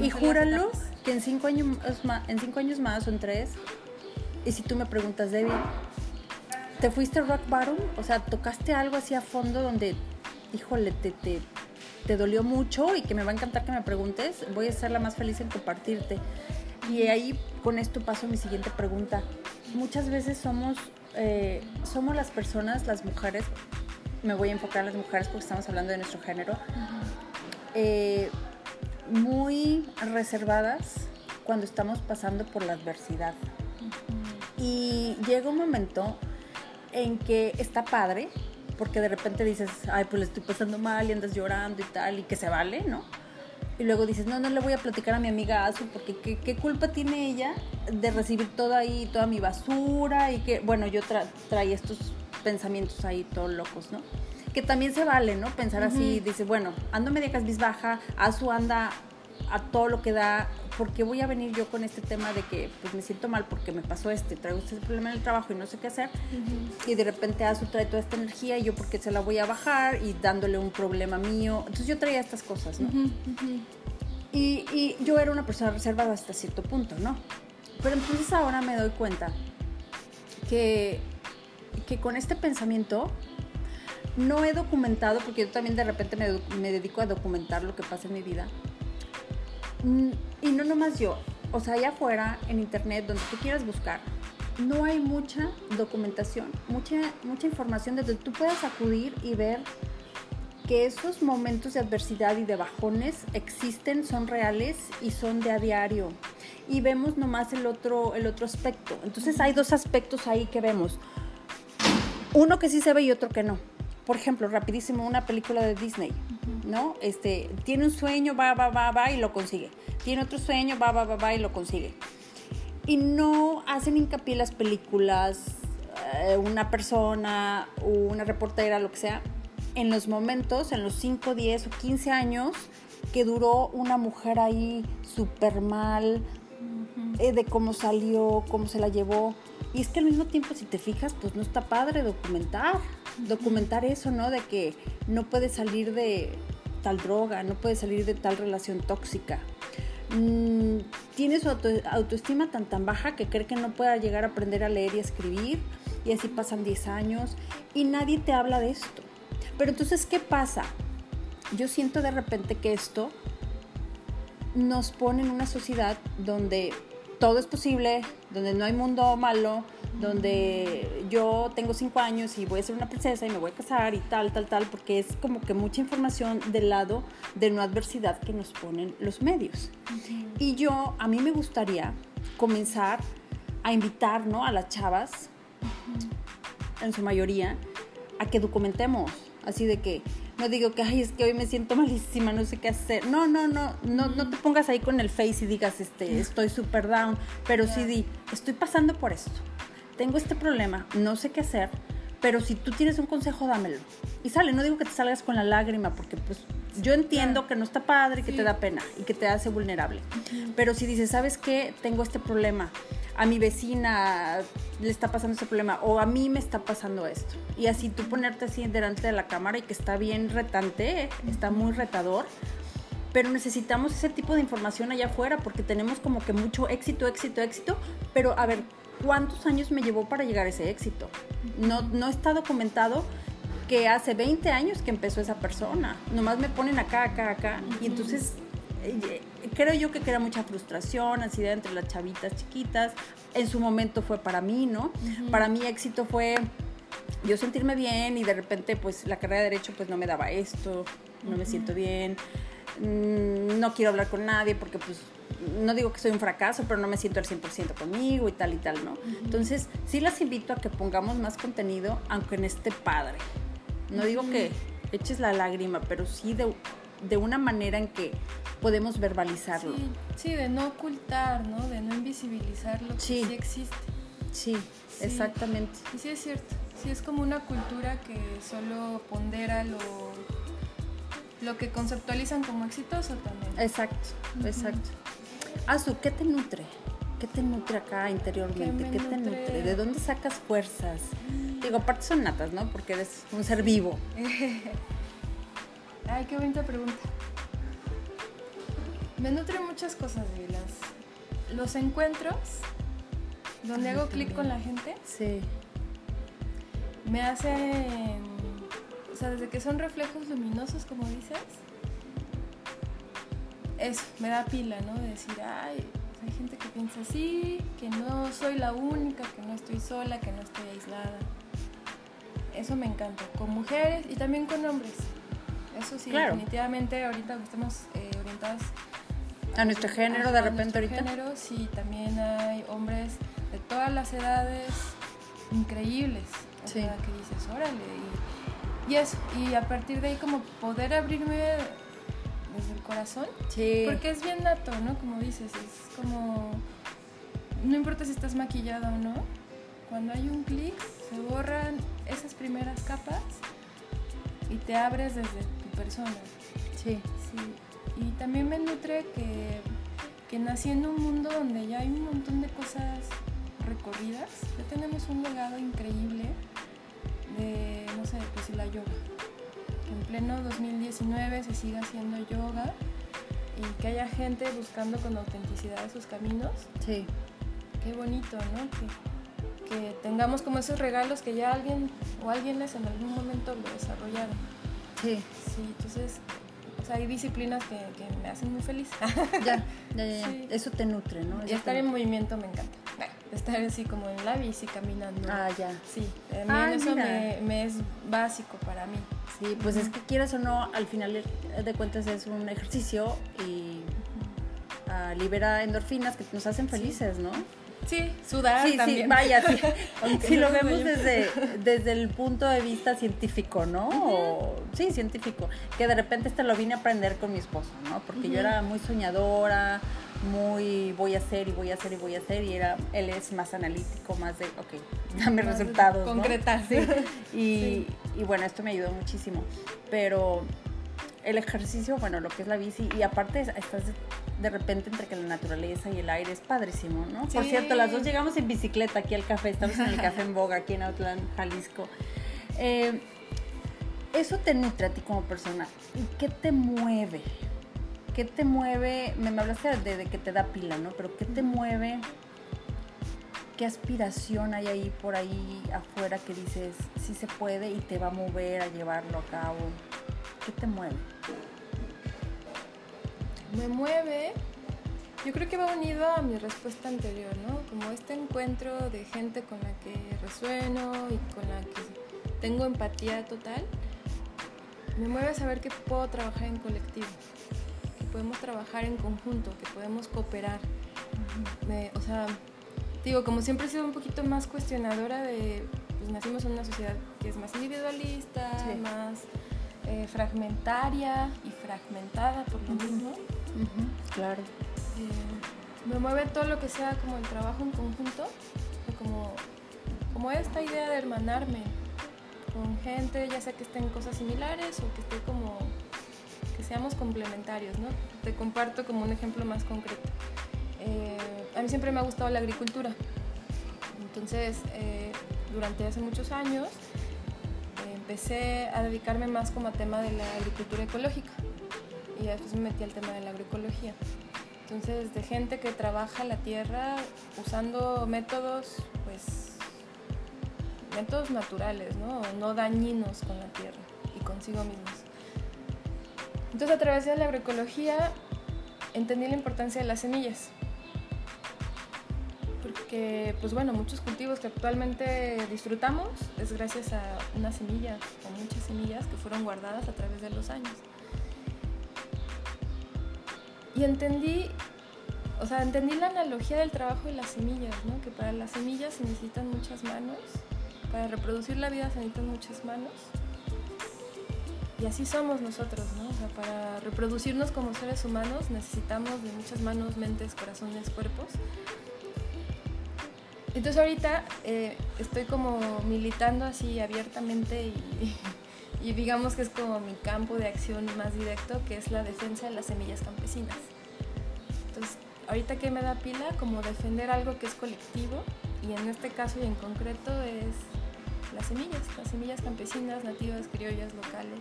Y júralo que en cinco, años más, en cinco años más o en tres, y si tú me preguntas, Debbie, ¿te fuiste rock bottom? O sea, ¿tocaste algo así a fondo donde, híjole, te, te, te dolió mucho y que me va a encantar que me preguntes? Voy a ser la más feliz en compartirte. Y ahí con esto paso a mi siguiente pregunta muchas veces somos, eh, somos las personas, las mujeres, me voy a enfocar en las mujeres porque estamos hablando de nuestro género, eh, muy reservadas cuando estamos pasando por la adversidad. Y llega un momento en que está padre, porque de repente dices, ay, pues le estoy pasando mal y andas llorando y tal, y que se vale, ¿no? Y luego dices, no, no le voy a platicar a mi amiga Azu porque ¿qué, culpa tiene ella de recibir toda ahí, toda mi basura y que, bueno, yo traía estos pensamientos ahí todos locos, ¿no? Que también se vale, ¿no? Pensar así, dice, bueno, ando media casbizbaja, Azu anda a todo lo que da, ¿por qué voy a venir yo con este tema de que pues me siento mal porque me pasó este, traigo este problema en el trabajo y no sé qué hacer? Y de repente Azu trae toda esta energía y yo porque se la voy a bajar y dándole un problema mío. Entonces yo traía estas cosas, ¿no? y, y, yo era una persona reservada hasta cierto punto, ¿no? Pero entonces ahora me doy cuenta que, que con este pensamiento no he documentado, porque yo también de repente me, me dedico a documentar lo que pasa en mi vida y no nomás yo, o sea, allá afuera, en internet, donde tú quieras buscar, no hay mucha documentación, mucha, mucha información donde tú puedas acudir y ver que esos momentos de adversidad y de bajones existen, son reales y son de a diario. Y vemos nomás el otro, el otro aspecto. Entonces hay dos aspectos ahí que vemos. Uno que sí se ve y otro que no. Por ejemplo, rapidísimo, una película de Disney. ¿No? Este, tiene un sueño, va, va, va, va y lo consigue. Tiene otro sueño, va, va, va, va y lo consigue. Y no hacen hincapié las películas, eh, una persona, una reportera, lo que sea, en los momentos, en los 5, 10 o 15 años que duró una mujer ahí súper mal, eh, de cómo salió, cómo se la llevó. Y es que al mismo tiempo, si te fijas, pues no está padre documentar, documentar eso, ¿no? De que no puedes salir de, tal droga, no puede salir de tal relación tóxica. Mm, tiene su autoestima tan tan baja que cree que no pueda llegar a aprender a leer y escribir y así pasan 10 años y nadie te habla de esto. Pero entonces, ¿qué pasa? Yo siento de repente que esto nos pone en una sociedad donde todo es posible, donde no hay mundo malo, donde yo tengo cinco años y voy a ser una princesa y me voy a casar y tal, tal, tal, porque es como que mucha información del lado de no adversidad que nos ponen los medios. Y yo, a mí me gustaría comenzar a invitar ¿no? a las chavas, en su mayoría, a que documentemos, así de que no digo que, ay, es que hoy me siento malísima, no sé qué hacer. No, no, no, no, no te pongas ahí con el face y digas, este, estoy super down, pero sí di, estoy pasando por esto tengo este problema, no sé qué hacer, pero si tú tienes un consejo, dámelo. Y sale, no digo que te salgas con la lágrima, porque pues yo entiendo que no está padre, que te da pena y que te hace vulnerable. Pero si dices, ¿sabes qué? Tengo este problema, a mi vecina le está pasando este problema, o a mí me está pasando esto. Y así tú ponerte así delante de la cámara y que está bien retante, está muy retador pero necesitamos ese tipo de información allá afuera porque tenemos como que mucho éxito, éxito, éxito, pero a ver, cuántos años me llevó para llegar a ese éxito. No, no está documentado que hace 20 años que empezó esa persona. Nomás me ponen acá, acá, acá. Y entonces eh, creo yo que crea mucha frustración, ansiedad entre las chavitas chiquitas. En su momento fue para mí, ¿no? Para mí éxito fue yo sentirme bien y de repente pues la carrera de derecho pues no me daba esto, no me siento bien, mm, no quiero hablar con nadie porque pues no digo que soy un fracaso, pero no me siento al 100% conmigo y tal y tal, ¿no? Entonces, sí las invito a que pongamos más contenido, aunque en este padre. No digo que eches la lágrima, pero sí de, de una manera en que podemos verbalizarlo. Sí, de no ocultar, ¿no? De no invisibilizar lo que sí, existe. Sí, exactamente. Y sí es cierto. Sí es como una cultura que solo pondera lo, lo que conceptualizan como exitoso también. Exacto, exacto. Azu, ¿qué te nutre? ¿Qué te nutre acá interiormente? ¿Qué, te nutre? ¿De dónde sacas fuerzas? Digo, aparte son natas, ¿no? Porque eres un ser vivo. Ay, qué bonita pregunta. Me nutre muchas cosas, Vilas. Los encuentros, donde hago clic con la gente. Sí. Me hacen. O sea, desde que son reflejos luminosos, como dices, eso, me da pila, ¿no? De decir, ay, hay gente que piensa así, que no soy la única, que no estoy sola, que no estoy aislada. Eso me encanta, con mujeres y también con hombres. Eso sí, definitivamente ahorita estamos eh, orientadas a nuestro género, de repente ahorita. género, sí, también hay hombres de todas las edades increíbles. sí. que dices, órale. Y, y eso, y a partir de ahí como poder abrirme desde el corazón. Sí. Porque es bien nato, ¿no? Como dices, es como... No importa si estás maquillada o no, cuando hay un clic se borran esas primeras capas y te abres desde tu persona. Sí. Sí. Y también me nutre que, que nací en un mundo donde ya hay un montón de cosas recorridas. Ya tenemos un legado increíble de, no sé, pues la yoga en pleno 2019 se siga haciendo yoga y que haya gente buscando con autenticidad esos caminos. Sí. Qué bonito, ¿no? Que, que tengamos como esos regalos que ya alguien o alguienes en algún momento lo desarrollaron. Sí. Sí, entonces o sea, hay disciplinas que, que, me hacen muy feliz. ya, ya, ya. Eso te nutre, ¿no? y estar en movimiento me encanta. Estar así como en la bici caminando. Ah, ya. Sí, a eso me, me, es básico para mí. Sí, pues es que quieras o no, al final de cuentas es un ejercicio y uh, libera endorfinas que nos hacen felices, ¿no? Sí, sudar sí, también. Sí, vaya, sí. si lo vemos desde, desde el punto de vista científico, ¿no? sí, científico. Que de repente este lo vine a aprender con mi esposo, ¿no? Porque yo era muy soñadora, muy voy a hacer y voy a hacer y voy a hacer y era él es más analítico más de ok dame resultados concretar sí. Y, y, bueno esto me ayudó muchísimo pero el ejercicio bueno lo que es la bici y aparte estás de repente entre que la naturaleza y el aire es padrísimo no por cierto las dos llegamos en bicicleta aquí al café estamos en el café en Boga aquí en Outland Jalisco eh, eso te nutre a ti como persona y qué te mueve ¿qué te mueve? Me, hablaste de, que te da pila, ¿no? Pero ¿qué te mueve? ¿Qué aspiración hay ahí por ahí afuera que dices, sí se puede y te va a mover a llevarlo a cabo? ¿Qué te mueve? Me mueve Yo creo que va unido a mi respuesta anterior, ¿no? Como este encuentro de gente con la que resueno y con la que tengo empatía total, me mueve a saber que puedo trabajar en colectivo, que podemos trabajar en conjunto, que podemos cooperar. Me- o sea, digo, como siempre he sido un poquito más cuestionadora de, pues nacimos en una sociedad que es más individualista, Sí. más eh, fragmentaria y fragmentada por lo mismo. Claro. Eh, me mueve todo lo que sea como el trabajo en conjunto, como, como esta idea de hermanarme con gente, ya sea que esté en cosas similares o que esté como que seamos complementarios, ¿no? Te comparto como un ejemplo más concreto. Eh, a mí siempre me ha gustado la agricultura, entonces durante hace muchos años empecé a dedicarme más como a tema de la agricultura ecológica y después me metí al tema de la agroecología. Entonces, de gente que trabaja la tierra usando métodos, pues, métodos naturales, ¿no? No dañinos con la tierra y consigo mismos. Entonces, a través de la agroecología entendí la importancia de las semillas. Porque, pues bueno, muchos cultivos que actualmente disfrutamos es gracias a unas semillas o muchas semillas que fueron guardadas a través de los años. Y entendí, o sea, entendí la analogía del trabajo de las semillas, ¿no? Que para las semillas se necesitan muchas manos, para reproducir la vida se necesitan muchas manos. Y así somos nosotros, ¿no? O sea, para reproducirnos como seres humanos necesitamos de muchas manos, mentes, corazones, cuerpos. Entonces ahorita eh, estoy como militando así abiertamente y, digamos que es como mi campo de acción más directo, que es la defensa de las semillas campesinas. Entonces, ahorita que me da pila, como defender algo que es colectivo, y en este caso y en concreto es las semillas, las semillas campesinas, nativas, criollas, locales,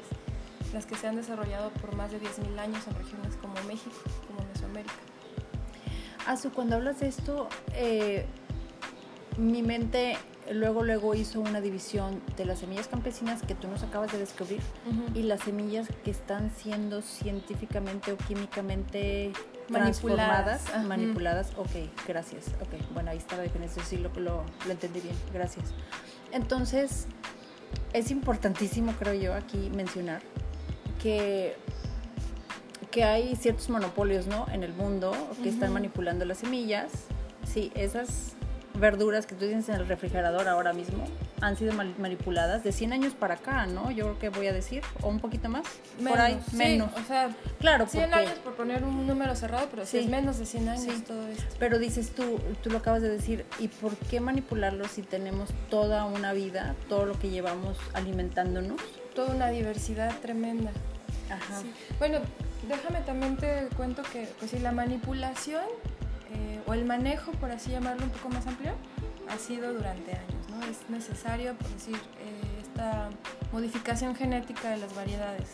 las que se han desarrollado por más de 10.000 años en regiones como México, como Mesoamérica. Azu, cuando hablas de esto, eh, mi mente luego luego hizo una división de las semillas campesinas que tú nos acabas de descubrir y las semillas que están siendo científicamente o químicamente Manipuladas. manipuladas. Ok, gracias. Ok, bueno, ahí está la diferencia, sí lo, lo, lo entendí bien, gracias. Entonces, es importantísimo, creo yo, aquí mencionar que, que hay ciertos monopolios ¿no? en el mundo que están manipulando las semillas. Sí, esas verduras que tú tienes en el refrigerador ahora mismo han sido manipuladas de 100 años para acá, ¿no? Yo creo que voy a decir, o un poquito más, por ahí, sí, menos. O sea, Claro, 100 porque- años por poner un número cerrado, pero sí, es menos de 100 años Sí. todo esto. Pero dices tú, tú lo acabas de decir, ¿y por qué manipularlo si tenemos toda una vida, todo lo que llevamos alimentándonos? Toda una diversidad tremenda. Ajá. Sí. Bueno, déjame también te cuento que pues, sí, la manipulación eh, o el manejo, por así llamarlo un poco más amplio, ha sido durante años. ¿no? Es necesario, por decir, eh, esta modificación genética de las variedades.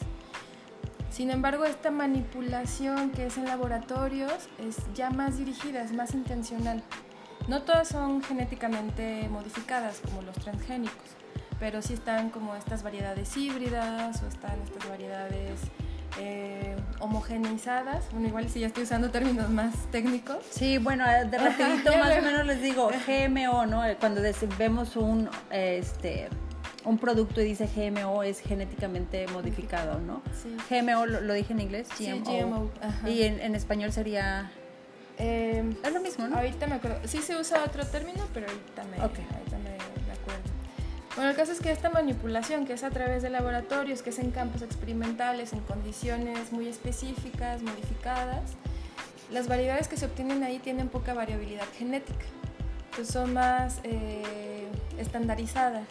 Sin embargo, esta manipulación que es en laboratorios es ya más dirigida, es más intencional. No todas son genéticamente modificadas como los transgénicos, pero sí están como estas variedades híbridas o están estas variedades eh, homogeneizadas. Bueno, igual si ya estoy usando términos más técnicos. Sí, bueno, eh, de rapidito ya más o menos les digo, GMO, ¿no? Eh, Cuando vemos un, este, un producto y dice GMO es genéticamente modificado, ¿no? Sí. GMO lo, lo dije en inglés, Sí, GMO. GMO, ajá. Y en, en español sería... Eh, Es lo mismo, ¿no? Ahorita me acuerdo. Sí se usa otro término, pero ahorita me, Ok. Bueno, el caso es que esta manipulación, que es a través de laboratorios, que es en campos experimentales, en condiciones muy específicas, modificadas, las variedades que se obtienen ahí tienen poca variabilidad genética. Entonces son más eh, estandarizadas.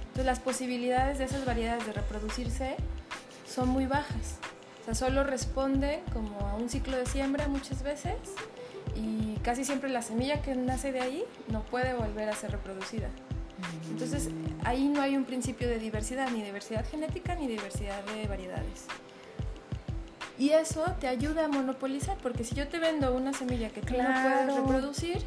Entonces las posibilidades de esas variedades de reproducirse son muy bajas. O sea, solo responden como a un ciclo de siembra muchas veces y casi siempre la semilla que nace de ahí no puede volver a ser reproducida. Entonces ahí no hay un principio de diversidad, ni diversidad genética ni diversidad de variedades. Y eso te ayuda a monopolizar, porque si yo te vendo una semilla que tú no puedes reproducir,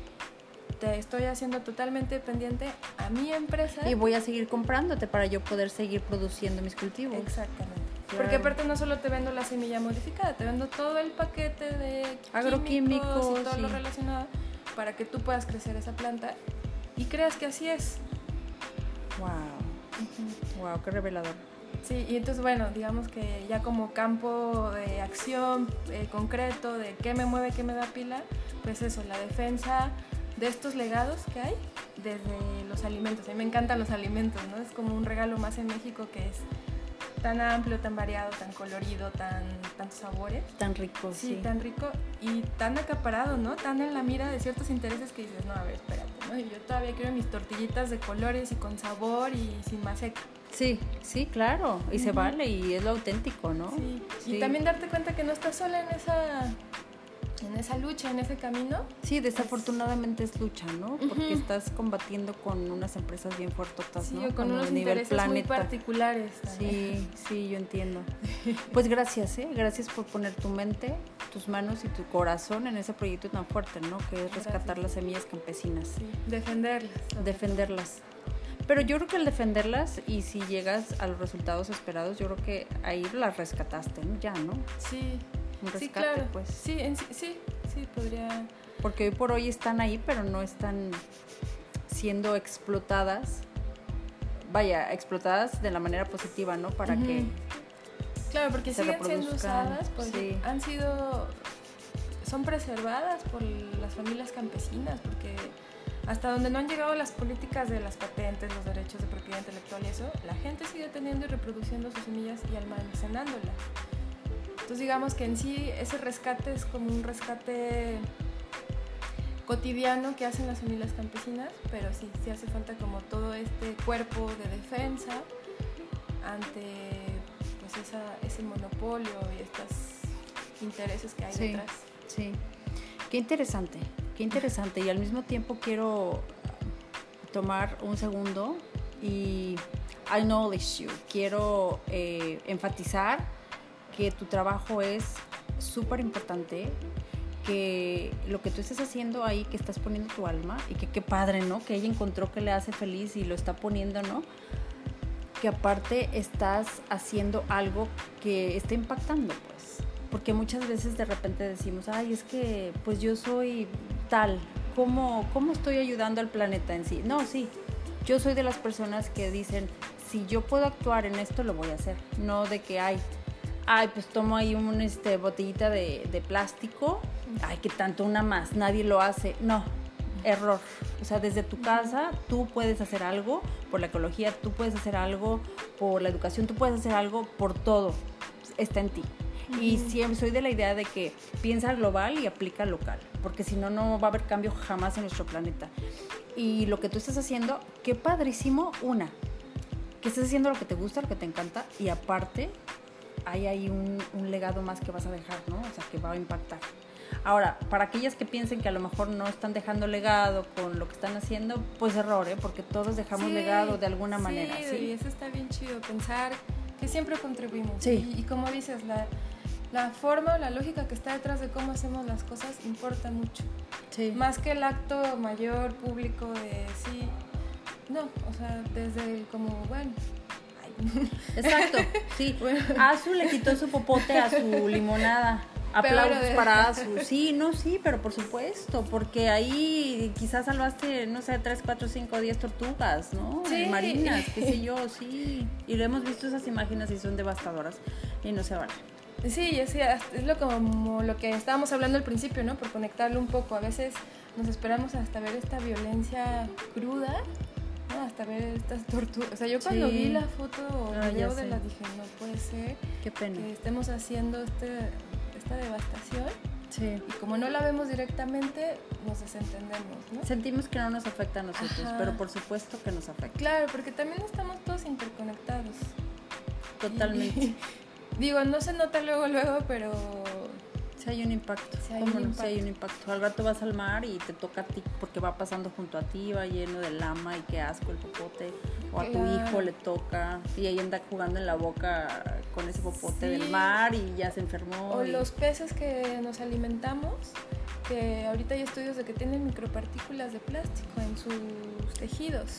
te estoy haciendo totalmente dependiente a mi empresa. Y voy a seguir comprándote para yo poder seguir produciendo mis cultivos. Exactamente. Porque aparte no solo te vendo la semilla modificada, te vendo todo el paquete de Agroquímicos, químicos y todo lo relacionado para que tú puedas crecer esa planta y creas que así es. Wow, wow, qué revelador. Sí, y entonces bueno, digamos que ya como campo de acción eh, concreto, de qué me mueve, qué me da pila, pues eso, la defensa de estos legados que hay desde los alimentos. A mí me encantan los alimentos, ¿no? Es como un regalo más en México que es tan amplio, tan variado, tan colorido, tan tantos sabores. Tan rico, Sí, sí. tan rico y tan acaparado, ¿no? Tan en la mira de ciertos intereses que dices, no, a ver, espérate, ¿no? Yo todavía quiero mis tortillitas de colores y con sabor y sin maseca. Sí, sí, claro. Y se vale y es lo auténtico, ¿no? Sí. Sí. Y también darte cuenta que no estás sola en esa, en esa lucha, en ese camino. Sí, desafortunadamente es lucha, ¿no? Porque estás combatiendo con unas empresas bien fuertotas, Sí, ¿no? o con Como unos nivel intereses muy particulares. también. Sí, sí, yo entiendo. Pues gracias, ¿eh? Gracias por poner tu mente, tus manos y tu corazón en ese proyecto tan fuerte, ¿no? Que es rescatar Gracias. las semillas campesinas, Sí, defenderlas. defenderlas. Pero yo creo que al defenderlas y si llegas a los resultados esperados, yo creo que ahí las rescataste, ¿no? Ya, ¿no? Sí, Un sí, rescate, claro. pues. Sí, en sí, sí, sí, podría... Porque hoy por hoy están ahí, pero no están siendo explotadas. Vaya, explotadas de la manera positiva, ¿no? Para que. Claro, porque se siguen siendo usadas, porque sí. han sido, son preservadas por las familias campesinas, porque hasta donde no han llegado las políticas de las patentes, los derechos de propiedad intelectual y eso, la gente sigue teniendo y reproduciendo sus semillas y almacenándolas. Entonces digamos que en sí ese rescate es como un rescate cotidiano que hacen las familias campesinas, pero sí, sí hace falta como todo este cuerpo de defensa ante pues esa, ese monopolio y estos intereses que hay Sí. detrás. Sí, qué interesante, qué interesante. Y al mismo tiempo quiero tomar un segundo y acknowledge you. Quiero eh, enfatizar que tu trabajo es súper importante, que lo que tú estés haciendo ahí, que estás poniendo tu alma y que qué padre, ¿no? Que ella encontró que le hace feliz y lo está poniendo, ¿no? que aparte estás haciendo algo que está impactando, pues. Porque muchas veces de repente decimos, ay, es que pues yo soy tal, ¿cómo, cómo estoy ayudando al planeta en sí? No, sí, yo soy de las personas que dicen, si yo puedo actuar en esto, lo voy a hacer. No de que, ay, ay, pues tomo ahí un este, botellita de, de plástico, ay, que tanto una más, nadie lo hace. No, error. O sea, desde tu casa tú puedes hacer algo por la ecología, tú puedes hacer algo por la educación, tú puedes hacer algo por todo. Está en ti. Y siempre soy de la idea de que piensa global y aplica local, porque si no, no va a haber cambio jamás en nuestro planeta. Y lo que tú estás haciendo, qué padrísimo, una, que estés haciendo lo que te gusta, lo que te encanta, y aparte hay ahí un, un legado más que vas a dejar, ¿no? O sea, que va a impactar. Ahora, para aquellas que piensen que a lo mejor no están dejando legado con lo que están haciendo, pues error, ¿eh? Porque todos dejamos Sí, legado de alguna sí, manera, Y ¿sí? eso está bien chido, pensar que siempre contribuimos. Sí. Y, y como dices, la, la forma o la lógica que está detrás de cómo hacemos las cosas importa mucho. Sí. Más que el acto mayor, público de sí. No, o sea, desde el como, bueno. Exacto, sí. Azu le quitó su popote a su limonada. Aplausos para Azu. Sí, no, sí, pero por supuesto, porque ahí quizás salvaste, no sé, 3, 4, 5, 10 tortugas, ¿no? Sí. Marinas, qué sé yo, sí. Y lo hemos visto esas imágenes y son devastadoras. Y no se vale. Sí, es, es lo como lo que estábamos hablando al principio, ¿no? Por conectarlo un poco. A veces nos esperamos hasta ver esta violencia cruda. Hasta ver estas torturas. O sea, yo cuando Sí. vi la foto o Ah, video de la dije, no puede ser Qué pena. que estemos haciendo este, esta devastación Sí. y como no la vemos directamente, nos desentendemos, ¿no? Sentimos que no nos afecta a nosotros, Ajá. pero por supuesto que nos afecta. Claro, porque también estamos todos interconectados. Totalmente. Y- digo, no se nota luego, luego, pero Sí hay un impacto. Sí hay ¿Cómo un no? Sí hay un impacto. Al rato vas al mar y te toca a ti porque va pasando junto a ti, va lleno de lama y qué asco el popote. O a tu Claro. hijo le toca y ahí anda jugando en la boca con ese popote del mar y ya se enfermó. O y- los peces que nos alimentamos, que ahorita hay estudios de que tienen micropartículas de plástico en sus tejidos.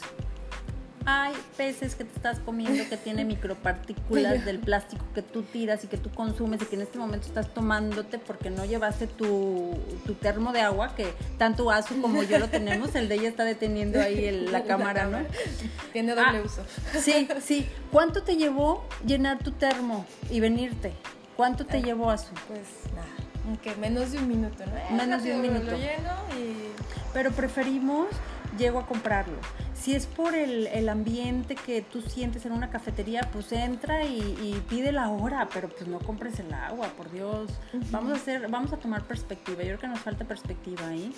Hay peces que te estás comiendo que tiene micropartículas del plástico que tú tiras y que tú consumes y que en este momento estás tomándote porque no llevaste tu, tu termo de agua, que tanto Azu como yo lo tenemos, el de ella está deteniendo ahí la, cámara, ¿no? Tiene doble Ah, uso. Sí, sí. ¿Cuánto te llevó llenar tu termo y venirte? ¿Cuánto te llevó Azu? Pues nada, aunque menos de un minuto, ¿no? Eh, Menos de un minuto. Lo lleno y pero preferimos llego a comprarlo. Si es por el, el ambiente que tú sientes en una cafetería, pues entra y, y pide la hora, pero pues no compres el agua, por Dios. Vamos a hacer, vamos a tomar perspectiva. Yo creo que nos falta perspectiva ahí.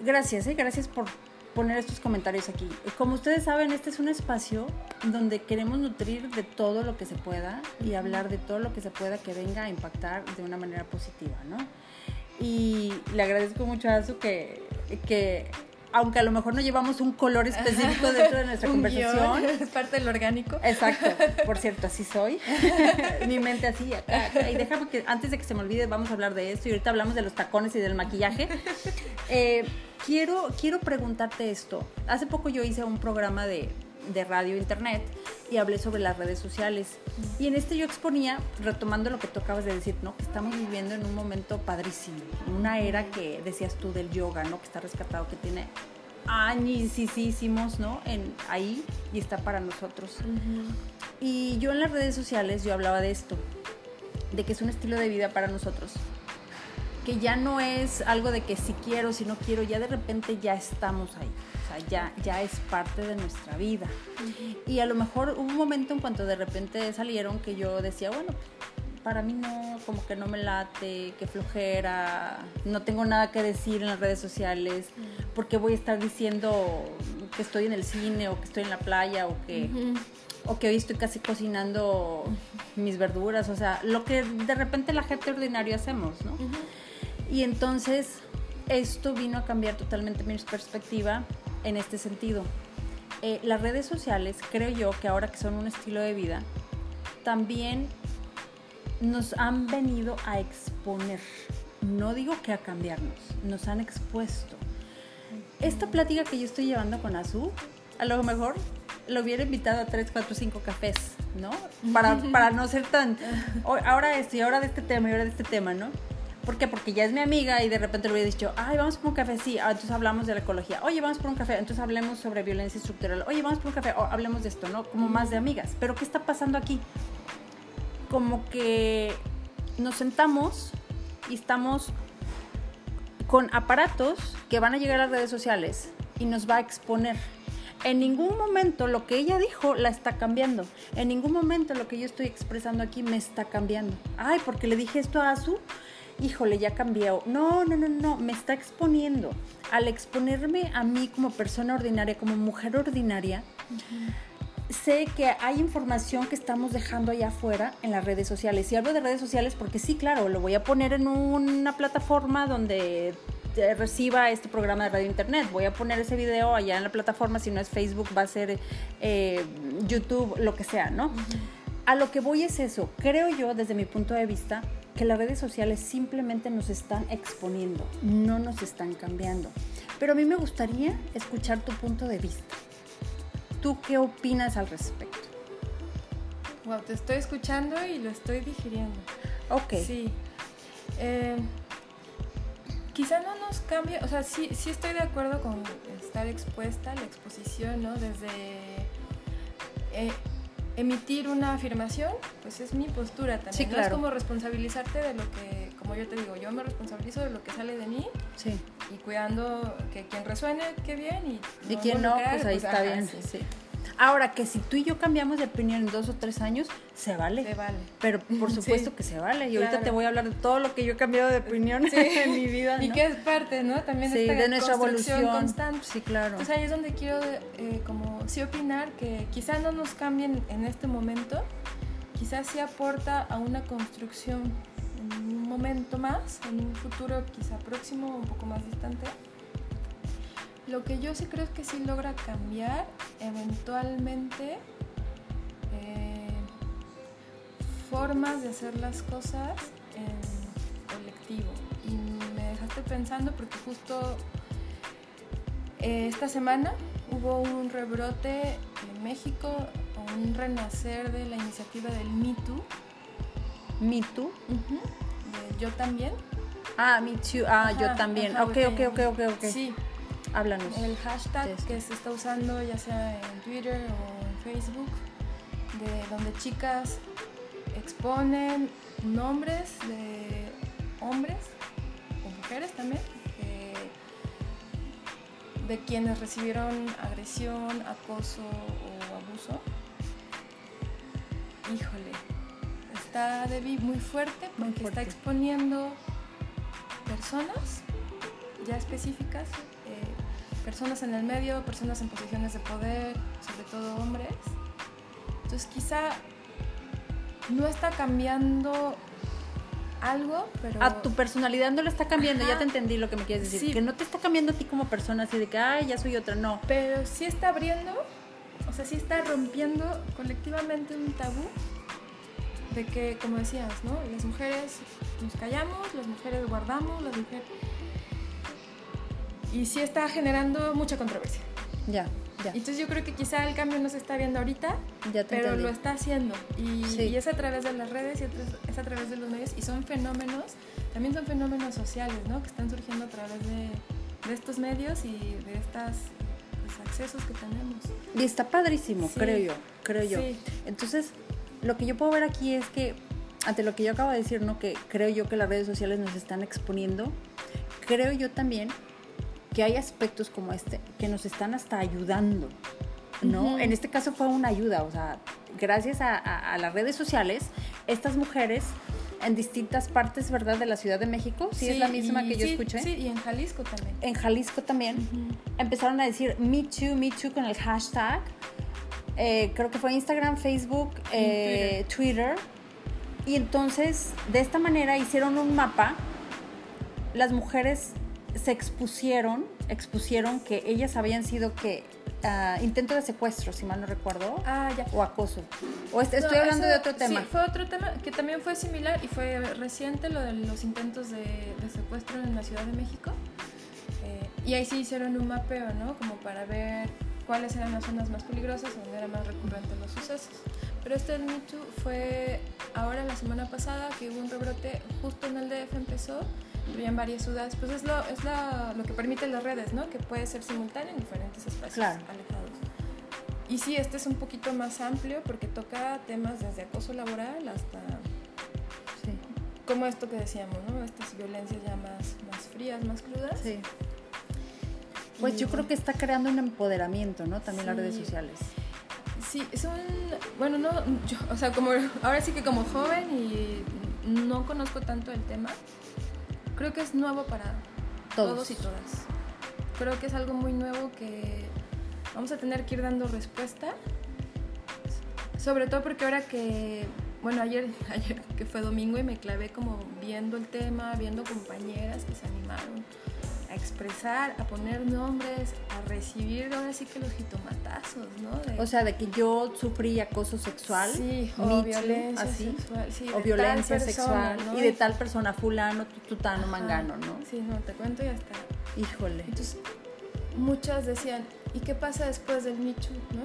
Gracias, ¿eh? gracias por poner estos comentarios aquí. Como ustedes saben, este es un espacio donde queremos nutrir de todo lo que se pueda y hablar de todo lo que se pueda que venga a impactar de una manera positiva, ¿no? Y le agradezco mucho a Azu que, que aunque a lo mejor no llevamos un color específico dentro de nuestra un conversación. guion, es parte del orgánico. Exacto, por cierto, así soy. Mi mente así, acá, acá. Y déjame que antes de que se me olvide, vamos a hablar de esto. Y ahorita hablamos de los tacones y del maquillaje. Eh, quiero, quiero preguntarte esto. Hace poco yo hice un programa de, de radio internet y hablé sobre las redes sociales. Y en este yo exponía, retomando lo que tú acabas de decir, ¿no? Que estamos viviendo en un momento padrísimo. Una era que decías tú del yoga, ¿no? Que está rescatado, que tiene añísimos, ¿no? En, ahí y está para nosotros. Y yo en las redes sociales yo hablaba de esto, de que es un estilo de vida para nosotros. Que ya no es algo de que si quiero, si no quiero, ya de repente ya estamos ahí. Sea, ya, ya es parte de nuestra vida. Y a lo mejor hubo un momento en cuanto de repente salieron que yo decía, bueno, para mí no, como que no me late, que flojera, no tengo nada que decir en las redes sociales, porque voy a estar diciendo que estoy en el cine o que estoy en la playa o que, o que hoy estoy casi cocinando mis verduras, o sea, lo que de repente la gente ordinaria hacemos, ¿no? Y entonces esto vino a cambiar totalmente mi perspectiva en este sentido. Eh, las redes sociales, creo yo que ahora que son un estilo de vida, también nos han venido a exponer. No digo que a cambiarnos, nos han expuesto. Esta plática que yo estoy llevando con Azul, a lo mejor lo hubiera invitado a 3, 4, 5 cafés, ¿no? Para, para no ser tan, "Oh, ahora esto y ahora de este tema y ahora de este tema, ¿no? ¿Por qué? Porque ya es mi amiga y de repente le hubiera dicho, ay, vamos por un café, sí, ah, entonces hablamos de la ecología, oye, vamos por un café, entonces hablemos sobre violencia estructural, oye, vamos por un café, hablemos de esto, ¿no? Como más de amigas. Pero ¿qué está pasando aquí? Como que nos sentamos y estamos con aparatos que van a llegar a las redes sociales y nos va a exponer. En ningún momento lo que ella dijo la está cambiando. En ningún momento lo que yo estoy expresando aquí me está cambiando. Ay, porque le dije esto a Azu, híjole, ya cambió. No, no, no, no, me está exponiendo. Al exponerme a mí como persona ordinaria, como mujer ordinaria, sé que hay información que estamos dejando allá afuera en las redes sociales. Y hablo de redes sociales porque sí, claro, lo voy a poner en una plataforma donde eh, reciba este programa de radio internet. Voy a poner ese video allá en la plataforma, si no es Facebook, va a ser eh, YouTube, lo que sea, ¿no? A lo que voy es eso. Creo yo, desde mi punto de vista, que las redes sociales simplemente nos están exponiendo, no nos están cambiando. Pero a mí me gustaría escuchar tu punto de vista. ¿Tú qué opinas al respecto? Wow, te estoy escuchando y lo estoy digiriendo. Ok. Sí. Eh, quizá no nos cambie, o sea, sí, sí estoy de acuerdo con estar expuesta a la exposición, ¿no? Desde eh, emitir una afirmación, pues es mi postura también. Sí, ¿no? claro. Es como responsabilizarte de lo que, como yo te digo, yo me responsabilizo de lo que sale de mí Sí. y cuidando que quien resuene, qué bien, y, Y quien no, pues ahí está ajá, bien. sí, sí. Ahora que si tú y yo cambiamos de opinión en dos o tres años, se vale. Se vale. Pero por Sí. supuesto que se vale. Y ahorita Claro. te voy a hablar de todo lo que yo he cambiado de opinión Sí. en mi vida. Y ¿no? que es parte, ¿no? También Sí, esta de nuestra evolución. constante. Sí, claro. Entonces ahí es donde quiero eh, como sí opinar que quizá no nos cambien en este momento, quizás sí aporta a una construcción en un momento más, en un futuro quizá próximo, un poco más distante. Lo que yo sí creo es que sí logra cambiar eventualmente eh, formas de hacer las cosas en colectivo. Y me dejaste pensando porque justo eh, esta semana hubo un rebrote en México, un renacer de la iniciativa del Me Too. Me Too. yo también. Ah, Me Too. Ah, yo también. ok, ok, ok, ok, ok. Sí. Háblanos. El hashtag que se está usando ya sea en Twitter o en Facebook, de donde chicas exponen nombres de hombres o mujeres también de quienes recibieron agresión, acoso o abuso. Híjole, está Debbie muy fuerte porque está exponiendo personas ya específicas, eh, personas en el medio, personas en posiciones de poder, sobre todo hombres. Entonces quizá no está cambiando algo, pero... A tu personalidad no le está cambiando, ya te entendí lo que me quieres decir. Que no te está cambiando a ti como persona, así de que, ay, ya soy otra, no. Pero sí está abriendo, o sea, sí está rompiendo colectivamente un tabú de que, como decías, ¿no? Las mujeres nos callamos, las mujeres guardamos, las mujeres... Y sí está generando mucha controversia. Ya. Entonces yo creo que quizá el cambio no se está viendo ahorita, pero lo está haciendo. Y, es a través de las redes y es a través de los medios. Y son fenómenos, también son fenómenos sociales, ¿no? Que están surgiendo a través de, estos medios y de estos pues, accesos que tenemos. Y está padrísimo, creo yo, creo yo. Entonces, lo que yo puedo ver aquí es que, ante lo que yo acabo de decir, ¿no? Que creo yo que las redes sociales nos están exponiendo, creo yo también que hay aspectos como este que nos están hasta ayudando, ¿no? En este caso fue una ayuda, o sea, gracias a, las redes sociales, estas mujeres en distintas partes, ¿verdad?, de la Ciudad de México, sí, es la misma que yo escuché. Sí, y en Jalisco también. En Jalisco también. Empezaron a decir Me Too, Me Too con el hashtag. Eh, creo que fue Instagram, Facebook, eh, Twitter. Y entonces, de esta manera hicieron un mapa. Las mujeres se expusieron, expusieron que ellas habían sido que ah, intento de secuestro, si mal no recuerdo, ah, ya. o acoso. O estoy hablando de otro tema. Sí, fue otro tema que también fue similar y fue reciente lo de los intentos de, secuestro en la Ciudad de México. Eh, y ahí sí hicieron un mapeo, ¿no? Como para ver cuáles eran las zonas más peligrosas, donde era más recurrente los sucesos. Pero este del Me fue ahora la semana pasada que hubo un rebrote justo en el DF empezó en varias ciudades, pues es, lo, es la, lo que permiten las redes, ¿no? Que puede ser simultáneo en diferentes espacios alejados. Y sí, este es un poquito más amplio porque toca temas desde acoso laboral hasta... Sí. Como esto que decíamos, ¿no? Estas violencias ya más, más frías, más crudas. Sí. Pues yo creo que está creando un empoderamiento, ¿no? También las redes sociales. Sí, es un... Bueno, no, o sea, como ahora sí que como joven y no conozco tanto el tema, creo que es nuevo para todos. y todas. Creo que es algo muy nuevo que vamos a tener que ir dando respuesta. Sobre todo porque ahora que, bueno, ayer, ayer que fue domingo y me clavé como viendo el tema, viendo compañeras que se animaron a expresar, a poner nombres, a recibir ahora sí que los jitomatazos, ¿no? o sea, de que yo sufrí acoso sexual, sí, o violencia sexual, o violencia sexual, y de tal persona, fulano, tutano, mangano, ¿no? Sí, no, te cuento y hasta... Híjole. Entonces, muchas decían, ¿y qué pasa después del Michu, no?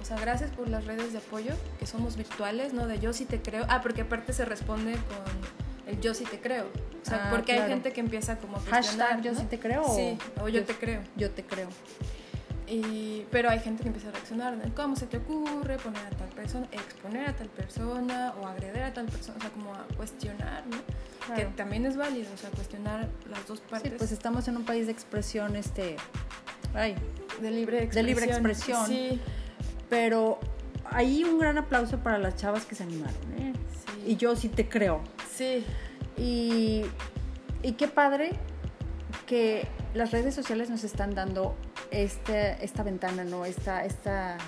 O sea, gracias por las redes de apoyo, que somos virtuales, ¿no? De yo sí te creo. Ah, porque aparte se responde con el yo sí te creo. O sea, ah, porque hay gente que empieza como a Hashtag yo sí te creo. Sí, o yo, te creo. Yo te creo. Y, pero hay gente que empieza a reaccionar, ¿cómo se te ocurre poner a tal persona, exponer a tal persona o agredir a tal persona? O sea, como a cuestionar, ¿no? Que también es válido, o sea, cuestionar las dos partes. Sí, pues estamos en un país de expresión, este, ay, de libre expresión. De libre expresión. Sí. Pero hay un gran aplauso para las chavas que se animaron, ¿eh? Sí. Y yo sí te creo. Sí. Y, y qué padre que las redes sociales nos están dando este, esta ventana, ¿no? Esta, esta,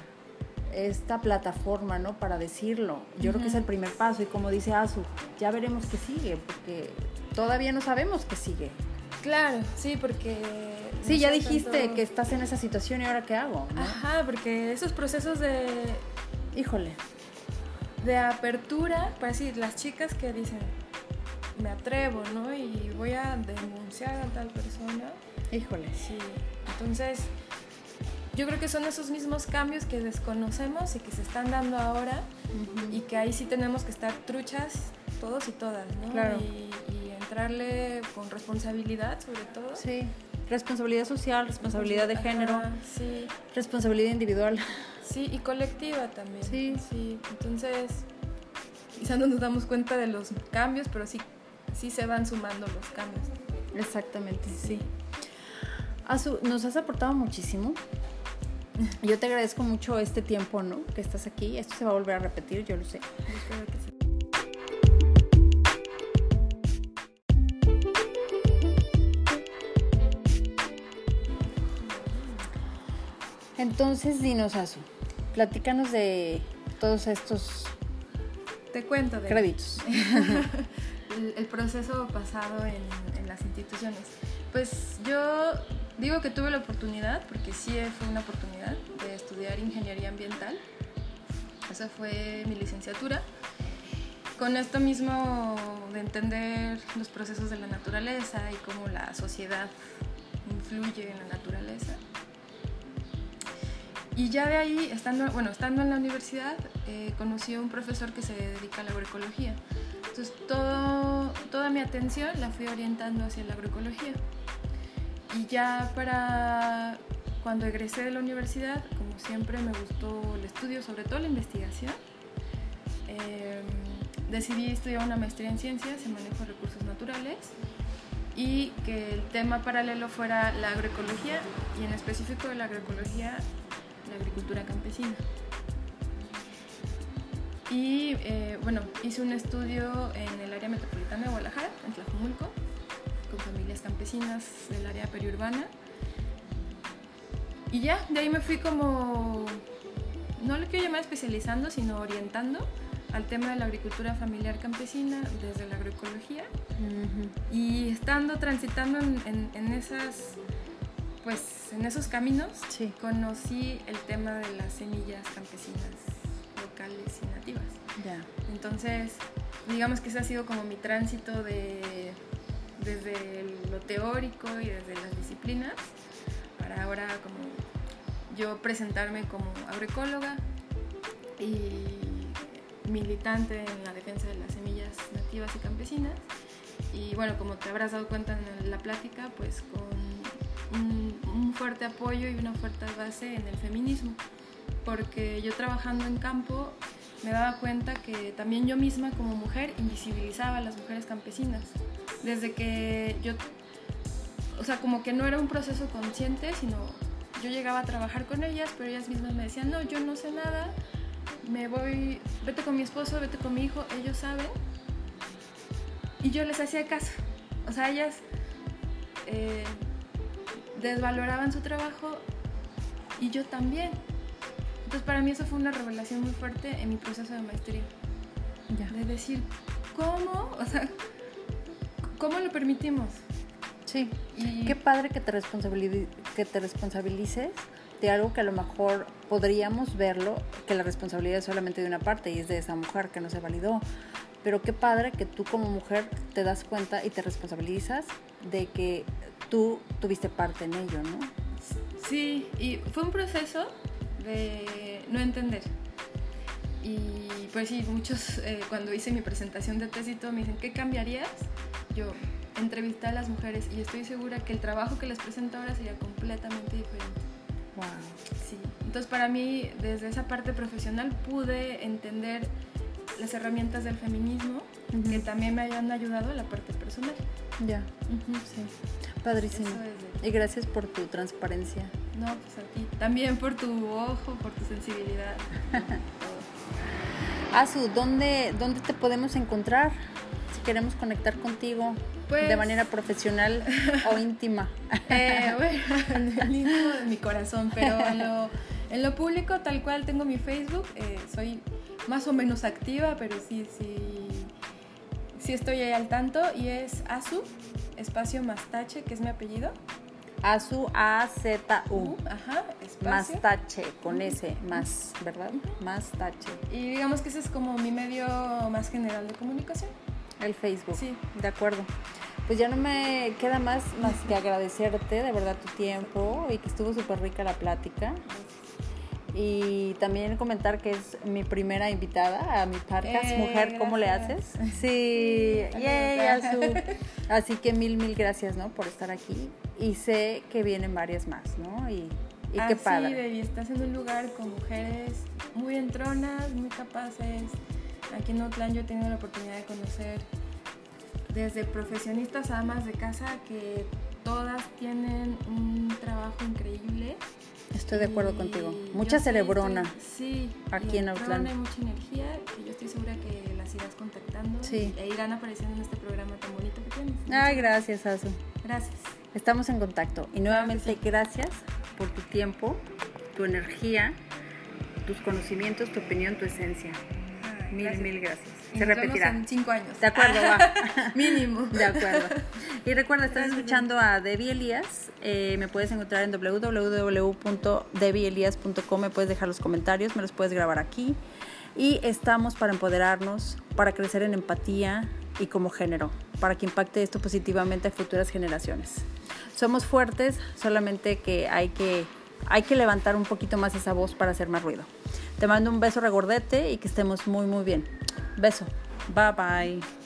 esta plataforma, ¿no? Para decirlo. Yo creo que es el primer paso y como dice Azu, ya veremos qué sigue, porque todavía no sabemos qué sigue. Claro, sí, porque... Sí, ya dijiste que estás en esa situación y ahora qué hago. Ajá, porque esos procesos de... Híjole. De apertura, para decir, las chicas que dicen, me atrevo, ¿no? Y voy a denunciar a tal persona. Híjole. Sí. Entonces, yo creo que son esos mismos cambios que desconocemos y que se están dando ahora y que ahí sí tenemos que estar truchas todos y todas, ¿no? Claro. Y, y entrarle con responsabilidad sobre todo. Sí. Responsabilidad social, responsabilidad de Ajá, género, Sí, responsabilidad individual. sí, y colectiva también. Sí. Sí, entonces quizá no nos damos cuenta de los cambios, pero sí, sí se van sumando los cambios. Exactamente, sí. Azu, nos has aportado muchísimo. Yo te agradezco mucho este tiempo, ¿no? Que estás aquí. Esto se va a volver a repetir, yo lo sé. Yo creo que sí. Entonces, dinos, Azu, platícanos de todos estos Te cuento de créditos. el, el proceso pasado en, en las instituciones. Pues yo digo que tuve la oportunidad, porque sí fue una oportunidad, de estudiar ingeniería ambiental. Esa fue mi licenciatura. Con esto mismo de entender los procesos de la naturaleza y cómo la sociedad influye en la naturaleza. Y ya de ahí, estando, bueno, estando en la universidad, eh, conocí a un profesor que se dedica a la agroecología. Entonces, todo, toda mi atención la fui orientando hacia la agroecología. Y ya para cuando egresé de la universidad, como siempre me gustó el estudio, sobre todo la investigación, eh, decidí estudiar una maestría en ciencias en manejo de recursos naturales y que el tema paralelo fuera la agroecología y en específico de la agroecología, la agricultura campesina. Y eh, bueno, hice un estudio en el área metropolitana de Guadalajara, en Tlajumulco, con familias campesinas del área periurbana. Y ya, de ahí me fui como, no lo quiero llamar especializando, sino orientando al tema de la agricultura familiar campesina desde la agroecología. Y estando transitando en, en- en esas, pues, en esos caminos, Sí. conocí el tema de las semillas campesinas locales y nativas. Ya. Entonces, digamos que ese ha sido como mi tránsito de, desde lo teórico y desde las disciplinas para ahora como yo presentarme como agroecóloga y militante en la defensa de las semillas nativas y campesinas. Y bueno, como te habrás dado cuenta en la plática, pues con un, un fuerte apoyo y una fuerte base en el feminismo. Porque yo trabajando en campo me daba cuenta que también yo misma como mujer invisibilizaba a las mujeres campesinas. Desde que yo, o sea, como que no era un proceso consciente, sino yo llegaba a trabajar con ellas, pero ellas mismas me decían, no, yo no sé nada, me voy, vete con mi esposo, vete con mi hijo, ellos saben. Y yo les hacía caso. O sea, ellas eh, desvaloraban su trabajo y yo también. Entonces para mí eso fue una revelación muy fuerte en mi proceso de maestría. Ya. De decir, ¿cómo? O sea, ¿cómo lo permitimos? Sí. Y Qué padre que te, responsabili- que te responsabilices de algo que a lo mejor podríamos verlo, que la responsabilidad es solamente de una parte y es de esa mujer que no se validó. Pero qué padre que tú como mujer te das cuenta y te responsabilizas de que tú tuviste parte en ello, ¿no? Sí, y fue un proceso de no entender. Y pues sí, muchos eh, cuando hice mi presentación de tesis y todo me dicen, ¿qué cambiarías? Yo entrevisté a las mujeres y estoy segura que el trabajo que les presento ahora sería completamente diferente. Wow. Sí. Entonces para mí, desde esa parte profesional, pude entender las herramientas del feminismo Ujú. que también me han ayudado a la parte personal. Ya, Ujú. sí. Padrísimo. Es Y gracias por tu transparencia. No, pues a ti. También por tu ojo, por tu sensibilidad. Azu, ¿dónde, ¿dónde te podemos encontrar? Si queremos conectar contigo Pues- de manera profesional o íntima. Eh, bueno, en el íntimo de mi corazón, pero en lo, en lo público, tal cual, tengo mi Facebook. eh, soy más o menos activa, pero sí, sí, sí estoy ahí al tanto. Y es Azu, espacio Mastache, que es mi apellido. Azu, A-Z-U. Ajá, espacio. Mastache, con S, más, ¿verdad? Mastache. Y digamos que ese es como mi medio más general de comunicación. El Facebook. Sí. De acuerdo. pues ya no me queda más más que agradecerte de verdad tu tiempo y que estuvo súper rica la plática. Y también comentar que es mi primera invitada a mi podcast, Eh, Mujer, ¿cómo le haces? Sí, yay, Anécdota. Azul. Así que mil, mil gracias, ¿no? Por estar aquí. Y sé que vienen varias más, ¿no? Y, y Ah, qué sí, padre. baby, estás en un lugar con mujeres muy entronas, muy capaces. Aquí en Outland yo he tenido la oportunidad de conocer desde profesionistas a amas de casa que todas tienen un trabajo increíble. Estoy de acuerdo Y contigo. Mucha cerebrona. sí, aquí y en Outland. Hay mucha energía que yo estoy segura que las irás contactando Sí. e irán apareciendo en este programa tan bonito que tienes. Ay, gracias, Azu. Gracias. Estamos en contacto. Y nuevamente gracias por tu tiempo, tu energía, tus conocimientos, tu opinión, tu esencia. Ay, Mil, gracias. mil gracias. Se repetirá. en cinco años. De acuerdo, va. Mínimo. De acuerdo. Y recuerda, estás escuchando a Debbie Elías. Eh, me puedes encontrar en www.debbieelías.com. Me puedes dejar los comentarios, me los puedes grabar aquí. Y estamos para empoderarnos, para crecer en empatía y como género, para que impacte esto positivamente a futuras generaciones. Somos fuertes, solamente que hay que, hay que levantar un poquito más esa voz para hacer más ruido. Te mando un beso regordete y que estemos muy, muy bien. Beso. Bye bye.